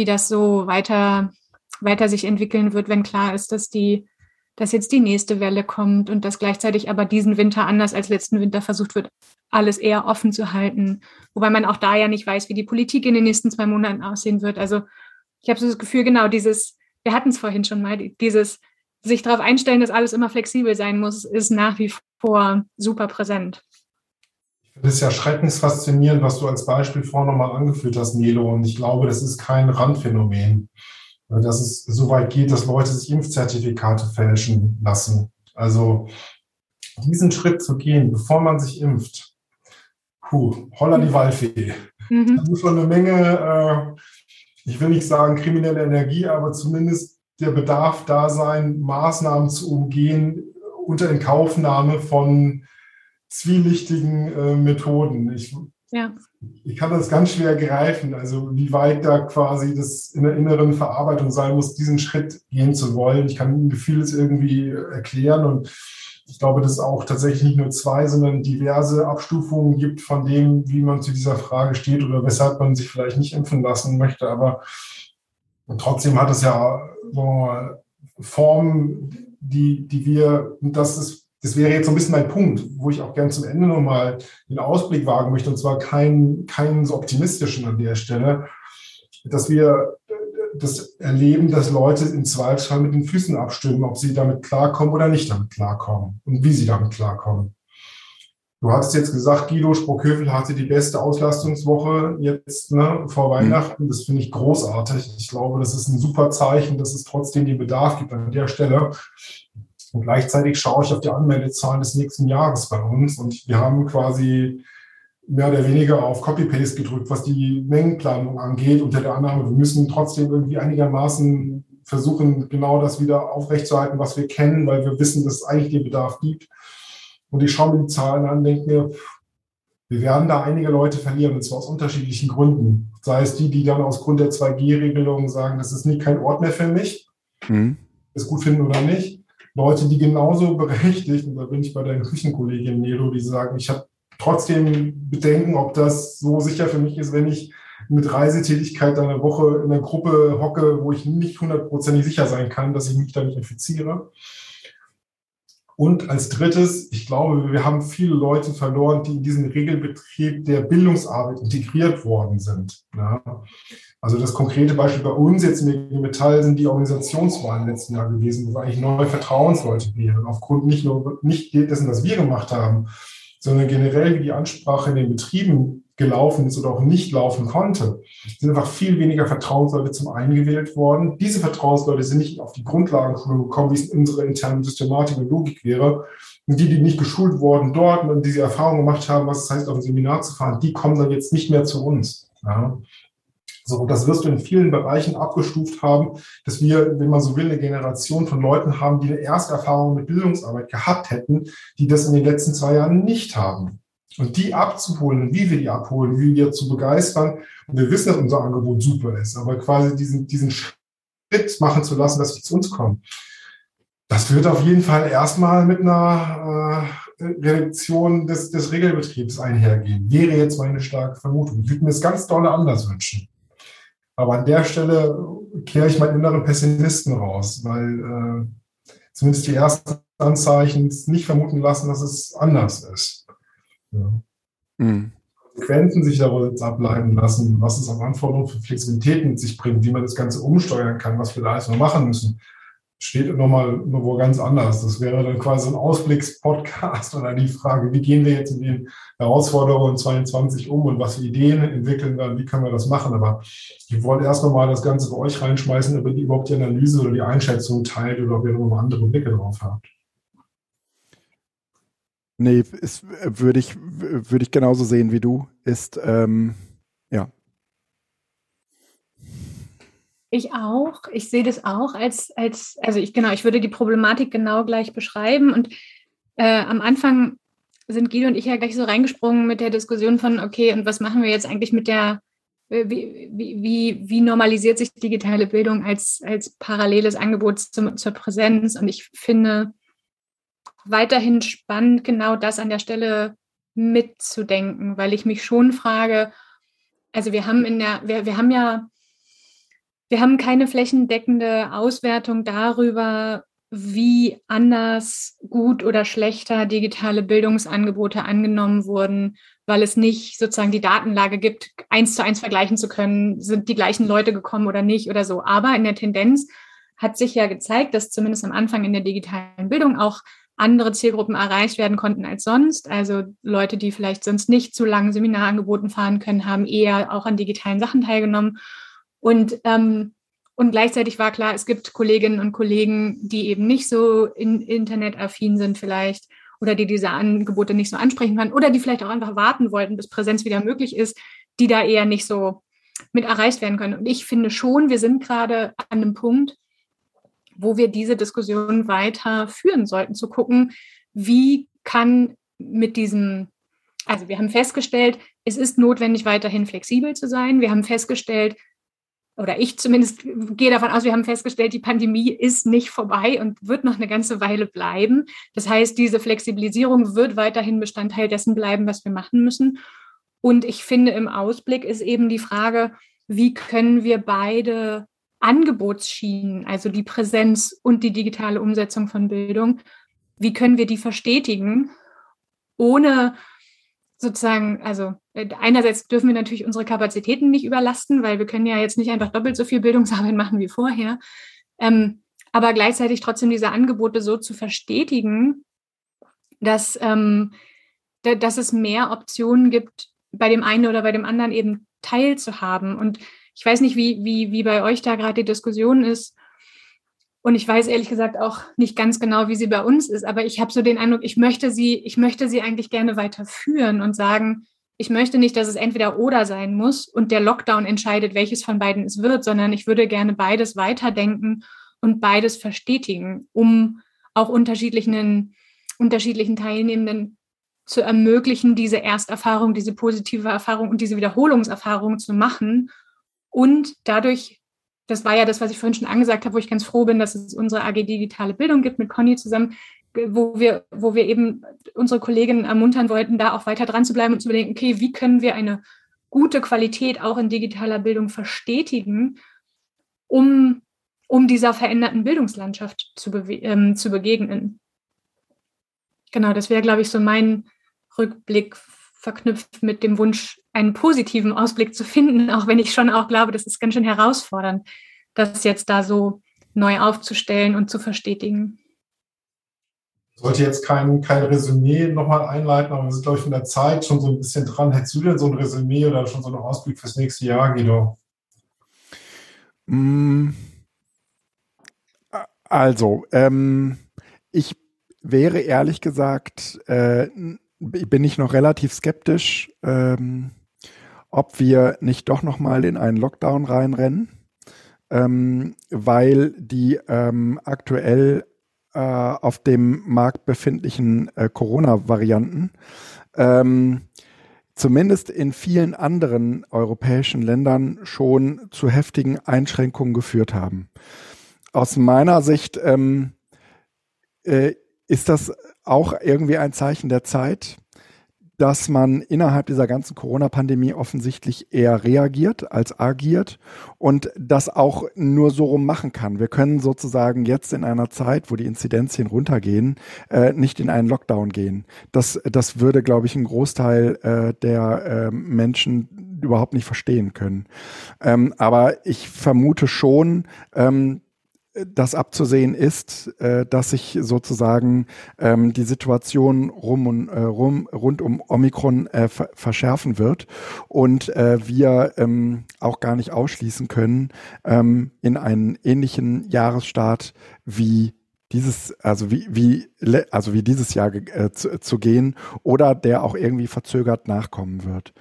wie das so weiter, weiter sich entwickeln wird, wenn klar ist, dass die, dass jetzt die nächste Welle kommt und dass gleichzeitig aber diesen Winter anders als letzten Winter versucht wird, alles eher offen zu halten. Wobei man auch da ja nicht weiß, wie die Politik in den nächsten zwei Monaten aussehen wird. Also ich habe so das Gefühl, genau dieses, wir hatten es vorhin schon mal, dieses sich darauf einstellen, dass alles immer flexibel sein muss, ist nach wie vor super präsent. Das ist ja schreckensfaszinierend, was du als Beispiel vorhin nochmal angeführt hast, Nelo. Und ich glaube, das ist kein Randphänomen, dass es so weit geht, dass Leute sich Impfzertifikate fälschen lassen. Also diesen Schritt zu gehen, bevor man sich impft, puh, holla die Waldfee. Mhm. Das ist schon eine Menge, äh, ich will nicht sagen kriminelle Energie, aber zumindest der Bedarf da sein, Maßnahmen zu umgehen unter Inkaufnahme von zwielichtigen äh, Methoden. Ich, ja. ich kann das ganz schwer greifen, also wie weit da quasi das in der inneren Verarbeitung sein muss, diesen Schritt gehen zu wollen. Ich kann vieles irgendwie erklären und ich glaube, dass es auch tatsächlich nicht nur zwei, sondern diverse Abstufungen gibt von dem, wie man zu dieser Frage steht oder weshalb man sich vielleicht nicht impfen lassen möchte. Aber trotzdem hat es ja Formen, die, die wir, und das ist das wäre jetzt so ein bisschen mein Punkt, wo ich auch gern zum Ende nochmal den Ausblick wagen möchte, und zwar keinen, keinen so optimistischen an der Stelle, dass wir das erleben, dass Leute im Zweifelsfall mit den Füßen abstimmen, ob sie damit klarkommen oder nicht damit klarkommen und wie sie damit klarkommen. Du hast jetzt gesagt, Guido Sprockhövel hatte die beste Auslastungswoche jetzt ne, vor mhm. Weihnachten. Das finde ich großartig. Ich glaube, das ist ein super Zeichen, dass es trotzdem den Bedarf gibt an der Stelle. Und gleichzeitig schaue ich auf die Anmeldezahlen des nächsten Jahres bei uns und wir haben quasi mehr oder weniger auf Copy-Paste gedrückt, was die Mengenplanung angeht, unter der Annahme, wir müssen trotzdem irgendwie einigermaßen versuchen, genau das wieder aufrechtzuerhalten, was wir kennen, weil wir wissen, dass es eigentlich den Bedarf gibt. Und ich schaue mir die Zahlen an und denke mir, wir werden da einige Leute verlieren, und zwar aus unterschiedlichen Gründen. Sei es die, die dann aus Grund der 2G-Regelung sagen, das ist nie kein Ort mehr für mich, mhm. es gut finden oder nicht Leute, die genauso berechtigt, und da bin ich bei deinen Küchenkollegin Nero, die sagen, ich habe trotzdem Bedenken, ob das so sicher für mich ist, wenn ich mit Reisetätigkeit eine Woche in einer Gruppe hocke, wo ich nicht hundertprozentig sicher sein kann, dass ich mich da nicht infiziere. Und als drittes, ich glaube, wir haben viele Leute verloren, die in diesen Regelbetrieb der Bildungsarbeit integriert worden sind. Ja. Also das konkrete Beispiel bei uns jetzt in Metall sind die Organisationswahlen im letzten Jahr gewesen, wo wir eigentlich neue Vertrauensleute wären. Aufgrund nicht nur nicht dessen, was wir gemacht haben, sondern generell, wie die Ansprache in den Betrieben gelaufen ist oder auch nicht laufen konnte, sind einfach viel weniger Vertrauensleute zum einen gewählt worden. Diese Vertrauensleute sind nicht auf die Grundlagenschulung gekommen, wie es in unserer internen Systematik und Logik wäre. Und die, die nicht geschult wurden dort und diese Erfahrung gemacht haben, was es heißt, auf ein Seminar zu fahren, die kommen dann jetzt nicht mehr zu uns. Ja. So, das wirst du in vielen Bereichen abgestuft haben, dass wir, wenn man so will, eine Generation von Leuten haben, die eine Ersterfahrung mit Bildungsarbeit gehabt hätten, die das in den letzten zwei Jahren nicht haben. Und die abzuholen, wie wir die abholen, wie wir zu begeistern. Und wir wissen, dass unser Angebot super ist, aber quasi diesen, diesen Schritt machen zu lassen, dass sie zu uns kommen. Das wird auf jeden Fall erstmal mit einer äh, Reduktion des, des Regelbetriebs einhergehen. Wäre jetzt meine starke Vermutung. Ich würde mir das ganz dolle anders wünschen. Aber an der Stelle kehre ich meinen inneren Pessimisten raus, weil äh, zumindest die ersten Anzeichen nicht vermuten lassen, dass es anders ist. Ja. Mhm. Konsequenzen sich daraus ableiten lassen, was es an Anforderungen für Flexibilität mit sich bringt, wie man das Ganze umsteuern kann, was wir da alles noch machen müssen steht nochmal wo ganz anders. Das wäre dann quasi ein Ausblickspodcast <laughs> oder die Frage, wie gehen wir jetzt mit den Herausforderungen 22 um und was für Ideen entwickeln dann, wie können wir das machen. Aber ich wollte erst nochmal das Ganze bei euch reinschmeißen, ob ihr überhaupt die Analyse oder die Einschätzung teilt oder ob ihr noch andere Blicke drauf habt. Nee, ist, würde ich, würde ich genauso sehen wie du. Ist, ähm, ja, ich auch. Ich sehe das auch als, als, also ich genau, ich würde die Problematik genau gleich beschreiben. Und äh, am Anfang sind Guido und ich ja gleich so reingesprungen mit der Diskussion von, okay, und was machen wir jetzt eigentlich mit der, äh, wie, wie, wie normalisiert sich digitale Bildung als, als paralleles Angebot zum, zur Präsenz? Und ich finde weiterhin spannend, genau das an der Stelle mitzudenken, weil ich mich schon frage, also wir haben in der, wir, wir haben ja wir haben keine flächendeckende Auswertung darüber, wie anders, gut oder schlechter digitale Bildungsangebote angenommen wurden, weil es nicht sozusagen die Datenlage gibt, eins zu eins vergleichen zu können, sind die gleichen Leute gekommen oder nicht oder so. Aber in der Tendenz hat sich ja gezeigt, dass zumindest am Anfang in der digitalen Bildung auch andere Zielgruppen erreicht werden konnten als sonst. Also Leute, die vielleicht sonst nicht zu langen Seminarangeboten fahren können, haben eher auch an digitalen Sachen teilgenommen. Und, ähm, und gleichzeitig war klar, es gibt Kolleginnen und Kollegen, die eben nicht so in, internetaffin sind vielleicht oder die diese Angebote nicht so ansprechen können oder die vielleicht auch einfach warten wollten, bis Präsenz wieder möglich ist, die da eher nicht so mit erreicht werden können. Und ich finde schon, wir sind gerade an einem Punkt, wo wir diese Diskussion weiter führen sollten, zu gucken, wie kann mit diesem, also wir haben festgestellt, es ist notwendig, weiterhin flexibel zu sein. Wir haben festgestellt, oder ich zumindest gehe davon aus, wir haben festgestellt, die Pandemie ist nicht vorbei und wird noch eine ganze Weile bleiben. Das heißt, diese Flexibilisierung wird weiterhin Bestandteil dessen bleiben, was wir machen müssen. Und ich finde, im Ausblick ist eben die Frage, wie können wir beide Angebotsschienen, also die Präsenz und die digitale Umsetzung von Bildung, wie können wir die verstetigen, ohne sozusagen, also äh, einerseits dürfen wir natürlich unsere Kapazitäten nicht überlasten, weil wir können ja jetzt nicht einfach doppelt so viel Bildungsarbeit machen wie vorher. Ähm, aber gleichzeitig trotzdem diese Angebote so zu verstetigen, dass, ähm, dass es mehr Optionen gibt, bei dem einen oder bei dem anderen eben teilzuhaben. Und ich weiß nicht, wie, wie, wie bei euch da gerade die Diskussion ist, und ich weiß ehrlich gesagt auch nicht ganz genau, wie sie bei uns ist, aber ich habe so den Eindruck, ich möchte sie, ich möchte sie eigentlich gerne weiterführen und sagen, ich möchte nicht, dass es entweder oder sein muss und der Lockdown entscheidet, welches von beiden es wird, sondern ich würde gerne beides weiterdenken und beides verstetigen, um auch unterschiedlichen, unterschiedlichen Teilnehmenden zu ermöglichen, diese Ersterfahrung, diese positive Erfahrung und diese Wiederholungserfahrung zu machen und dadurch das war ja das, was ich vorhin schon angesagt habe, wo ich ganz froh bin, dass es unsere AG Digitale Bildung gibt mit Conny zusammen, wo wir, wo wir eben unsere Kolleginnen ermuntern wollten, da auch weiter dran zu bleiben und zu überlegen, okay, wie können wir eine gute Qualität auch in digitaler Bildung verstetigen, um, um dieser veränderten Bildungslandschaft zu, ähm, zu begegnen. Genau, das wäre, glaube ich, so mein Rückblick verknüpft mit dem Wunsch, einen positiven Ausblick zu finden, auch wenn ich schon auch glaube, das ist ganz schön herausfordernd, das jetzt da so neu aufzustellen und zu verstetigen. Ich sollte jetzt kein, kein Resümee nochmal einleiten, aber wir sind, glaube ich, von der Zeit schon so ein bisschen dran. Hättest du denn so ein Resümee oder schon so einen Ausblick fürs nächste Jahr, Guido? Mm. Also, ähm, ich wäre ehrlich gesagt, äh, bin ich noch relativ skeptisch, ähm, ob wir nicht doch noch mal in einen Lockdown reinrennen, ähm, weil die ähm, aktuell äh, auf dem Markt befindlichen äh, Corona-Varianten ähm, zumindest in vielen anderen europäischen Ländern schon zu heftigen Einschränkungen geführt haben. Aus meiner Sicht ähm, äh, ist das auch irgendwie ein Zeichen der Zeit, dass man innerhalb dieser ganzen Corona-Pandemie offensichtlich eher reagiert als agiert und das auch nur so rum machen kann. Wir können sozusagen jetzt in einer Zeit, wo die Inzidenzien runtergehen, äh, nicht in einen Lockdown gehen. Das, das würde, glaube ich, ein Großteil äh, der äh, Menschen überhaupt nicht verstehen können. Ähm, aber ich vermute schon, ähm, das abzusehen ist, äh, dass sich sozusagen ähm, die Situation rum und, äh, rum, rund um Omikron äh, verschärfen wird und äh, wir ähm, auch gar nicht ausschließen können, ähm, in einen ähnlichen Jahresstart wie dieses, also wie, wie, also wie dieses Jahr äh, zu, zu, gehen oder der auch irgendwie verzögert nachkommen wird.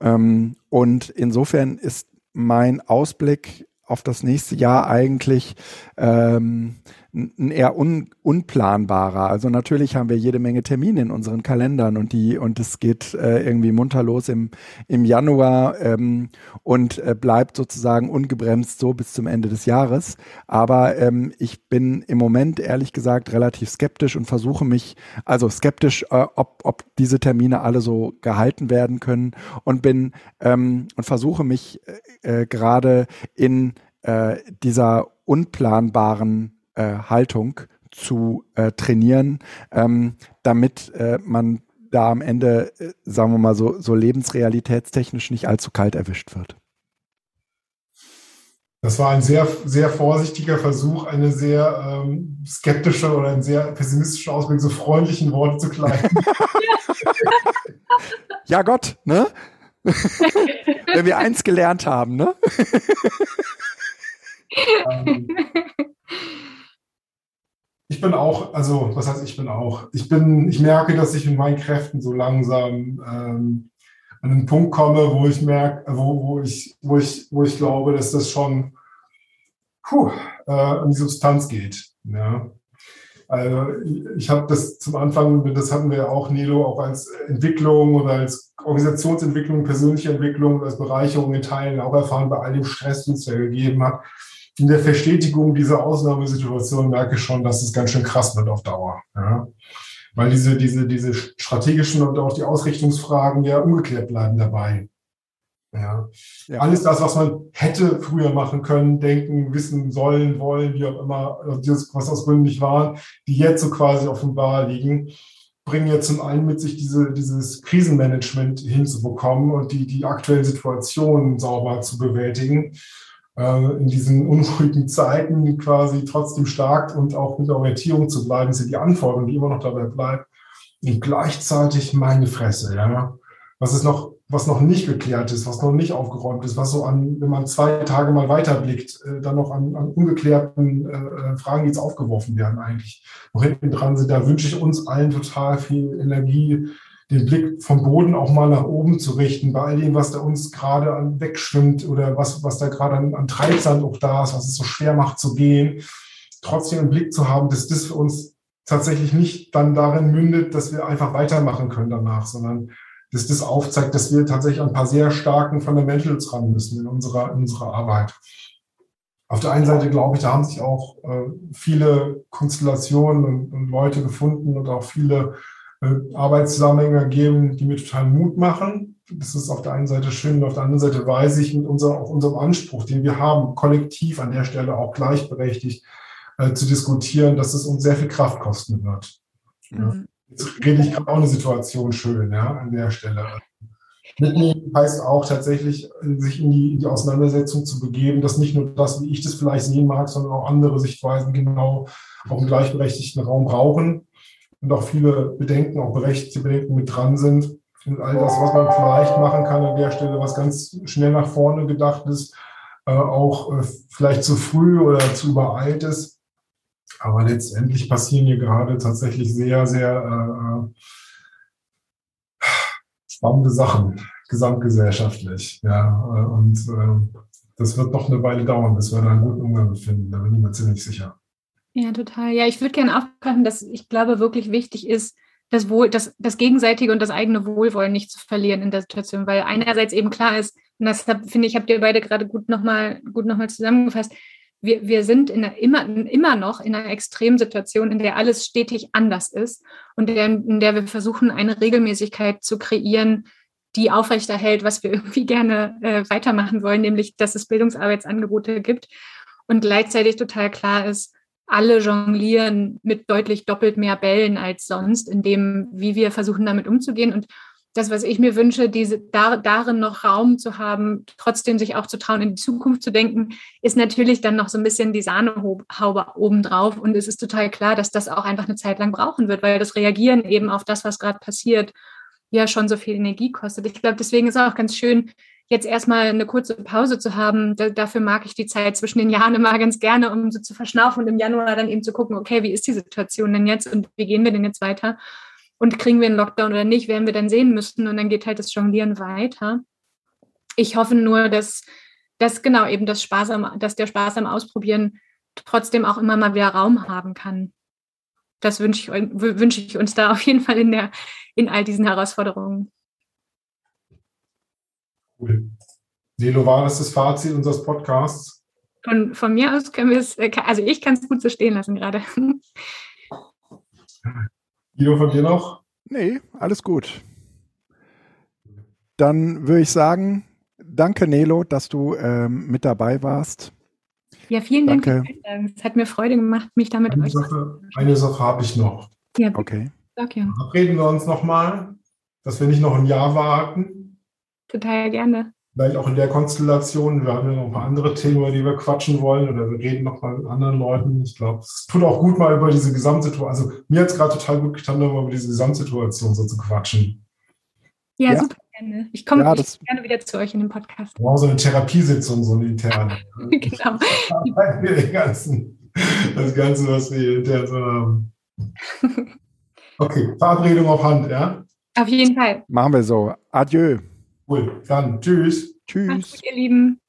Ähm, und insofern ist mein Ausblick auf das nächste Jahr eigentlich ähm, ein eher un, unplanbarer. Also natürlich haben wir jede Menge Termine in unseren Kalendern und die und es geht äh, irgendwie munter los im, im Januar ähm, und äh, bleibt sozusagen ungebremst so bis zum Ende des Jahres. Aber ähm, ich bin im Moment ehrlich gesagt relativ skeptisch und versuche mich, also skeptisch, äh, ob, ob diese Termine alle so gehalten werden können und bin ähm, und versuche mich äh, äh gerade in äh, dieser unplanbaren Haltung zu äh, trainieren, ähm, damit äh, man da am Ende, äh, sagen wir mal so, so lebensrealitätstechnisch nicht allzu kalt erwischt wird. Das war ein sehr, sehr vorsichtiger Versuch, eine sehr ähm, skeptische oder ein sehr pessimistische Ausblick, so freundlichen Worte zu kleiden. <laughs> ja, Gott, ne? <laughs> Wenn wir eins gelernt haben, ne? <laughs> ähm, bin auch, also was heißt ich bin auch? Ich bin, ich merke, dass ich in meinen Kräften so langsam ähm, an einen Punkt komme, wo ich merke, wo, wo ich, wo ich, wo ich glaube, dass das schon puh, äh, an die Substanz geht. Ja. Also ich habe das zum Anfang, das hatten wir ja auch, Nilo, auch als Entwicklung oder als Organisationsentwicklung, persönliche Entwicklung, als Bereicherung in Teilen auch erfahren bei all dem Stress, den es ja gegeben hat in der Verstetigung dieser Ausnahmesituation merke ich schon, dass es ganz schön krass wird auf Dauer. Ja? Weil diese, diese, diese strategischen und auch die Ausrichtungsfragen ja ungeklärt bleiben dabei. Ja. ja. Alles das, was man hätte früher machen können, denken, wissen, sollen, wollen, wie auch immer, was aus Gründen nicht waren, die jetzt so quasi offenbar liegen, bringen ja zum einen mit sich diese, dieses Krisenmanagement hinzubekommen und die, die aktuellen Situationen sauber zu bewältigen in diesen unruhigen Zeiten quasi trotzdem stark und auch mit Orientierung zu bleiben, sind die Anforderungen, die immer noch dabei bleibt. Und gleichzeitig meine Fresse, ja. Was ist noch, was noch nicht geklärt ist, was noch nicht aufgeräumt ist, was so an, wenn man zwei Tage mal weiterblickt, äh, dann noch an, an ungeklärten äh, äh Fragen, die jetzt aufgeworfen werden, eigentlich noch hinten dran sind. Da wünsche ich uns allen total viel Energie, den Blick vom Boden auch mal nach oben zu richten, bei all dem, was da uns gerade wegschwimmt oder was, was da gerade an, an Treibsand auch da ist, was es so schwer macht zu gehen, trotzdem im Blick zu haben, dass das für uns tatsächlich nicht dann darin mündet, dass wir einfach weitermachen können danach, sondern dass das aufzeigt, dass wir tatsächlich an ein paar sehr starken Fundamentals ran müssen in unserer, in unserer Arbeit. auf der einen Seite glaube ich, da haben sich auch äh, viele Konstellationen und, und, Leute gefunden und auch viele Arbeitszusammenhänge ergeben, die mir total Mut machen. Das ist auf der einen Seite schön und auf der anderen Seite weiß ich mit unser, auch unserem Anspruch, den wir haben, kollektiv an der Stelle auch gleichberechtigt äh, zu diskutieren, dass es uns sehr viel Kraft kosten wird. Mhm. Jetzt rede ich gerade auch eine Situation schön, ja, an der Stelle. Mitnehmen heißt auch tatsächlich, sich in die, in die, Auseinandersetzung zu begeben, dass nicht nur das, wie ich das vielleicht sehen mag, sondern auch andere Sichtweisen genau auch im gleichberechtigten Raum brauchen und auch viele Bedenken, auch berechtigte Bedenken mit dran sind. Und all das, was man vielleicht machen kann an der Stelle, was ganz schnell nach vorne gedacht ist, äh, auch äh, vielleicht zu früh oder zu übereilt ist. Aber letztendlich passieren hier gerade tatsächlich sehr, sehr äh, spannende Sachen, gesamtgesellschaftlich. Ja, und äh, das wird noch eine Weile dauern, bis wir da einen guten Umgang finden. Da bin ich mir ziemlich sicher. Ja, total. Ja, ich würde gerne aufgreifen, dass ich glaube, wirklich wichtig ist, das, Wohl, das, das gegenseitige und das eigene Wohlwollen nicht zu verlieren in der Situation, weil einerseits eben klar ist, und das finde ich, habt ihr beide gerade gut nochmal gut noch zusammengefasst, wir, wir sind in einer, immer, immer noch in einer Extremsituation, in der alles stetig anders ist und der, in der wir versuchen, eine Regelmäßigkeit zu kreieren, die aufrechterhält, was wir <laughs> irgendwie gerne äh, weitermachen wollen, nämlich dass es Bildungsarbeitsangebote gibt und gleichzeitig total klar ist, alle jonglieren mit deutlich doppelt mehr Bällen als sonst, in dem, wie wir versuchen, damit umzugehen. Und das, was ich mir wünsche, diese, da, darin noch Raum zu haben, trotzdem sich auch zu trauen, in die Zukunft zu denken, ist natürlich dann noch so ein bisschen die Sahnehaube obendrauf. Und es ist total klar, dass das auch einfach eine Zeit lang brauchen wird, weil das Reagieren eben auf das, was gerade passiert, ja schon so viel Energie kostet. Ich glaube, deswegen ist auch ganz schön, jetzt erstmal eine kurze Pause zu haben. Da, dafür mag ich die Zeit zwischen den Jahren immer ganz gerne, um so zu verschnaufen und im Januar dann eben zu gucken, okay, wie ist die Situation denn jetzt und wie gehen wir denn jetzt weiter? Und kriegen wir einen Lockdown oder nicht, werden wir dann sehen müssen. Und dann geht halt das Jonglieren weiter. Ich hoffe nur, dass, dass genau eben das Spaß am, dass der Spaß am Ausprobieren trotzdem auch immer mal wieder Raum haben kann. Das wünsche ich, wünsche ich uns da auf jeden Fall in, der, in all diesen Herausforderungen. Cool. Nelo, war das das Fazit unseres Podcasts? Von, von mir aus können wir es, also ich kann es gut so stehen lassen gerade. <laughs> Guido, von dir noch? Nee, alles gut. Dann würde ich sagen, danke Nelo, dass du ähm, mit dabei warst. Ja, vielen Dank. Es hat mir Freude gemacht, mich damit eine Sache, eine Sache habe ich noch. Ja, okay. Okay. Reden wir uns nochmal, dass wir nicht noch ein Jahr warten. Total gerne vielleicht auch in der Konstellation. Wir haben ja noch ein paar andere Themen, über die wir quatschen wollen oder wir reden noch mal mit anderen Leuten. Ich glaube, es tut auch gut, mal über diese Gesamtsituation, also mir hat es gerade total gut getan, mal über diese Gesamtsituation so zu quatschen. Ja, ja. super gerne. Ich komme ja, gerne wieder zu euch in den Podcast. Wir brauchen so eine Therapiesitzung, so eine interne. <laughs> genau. <laughs> das Ganze, was wir intern so haben. <laughs> Okay, Verabredung auf Hand, ja? Auf jeden Fall. Machen wir so. Adieu. Cool. Dann tschüss. Tschüss. Macht's gut, ihr Lieben.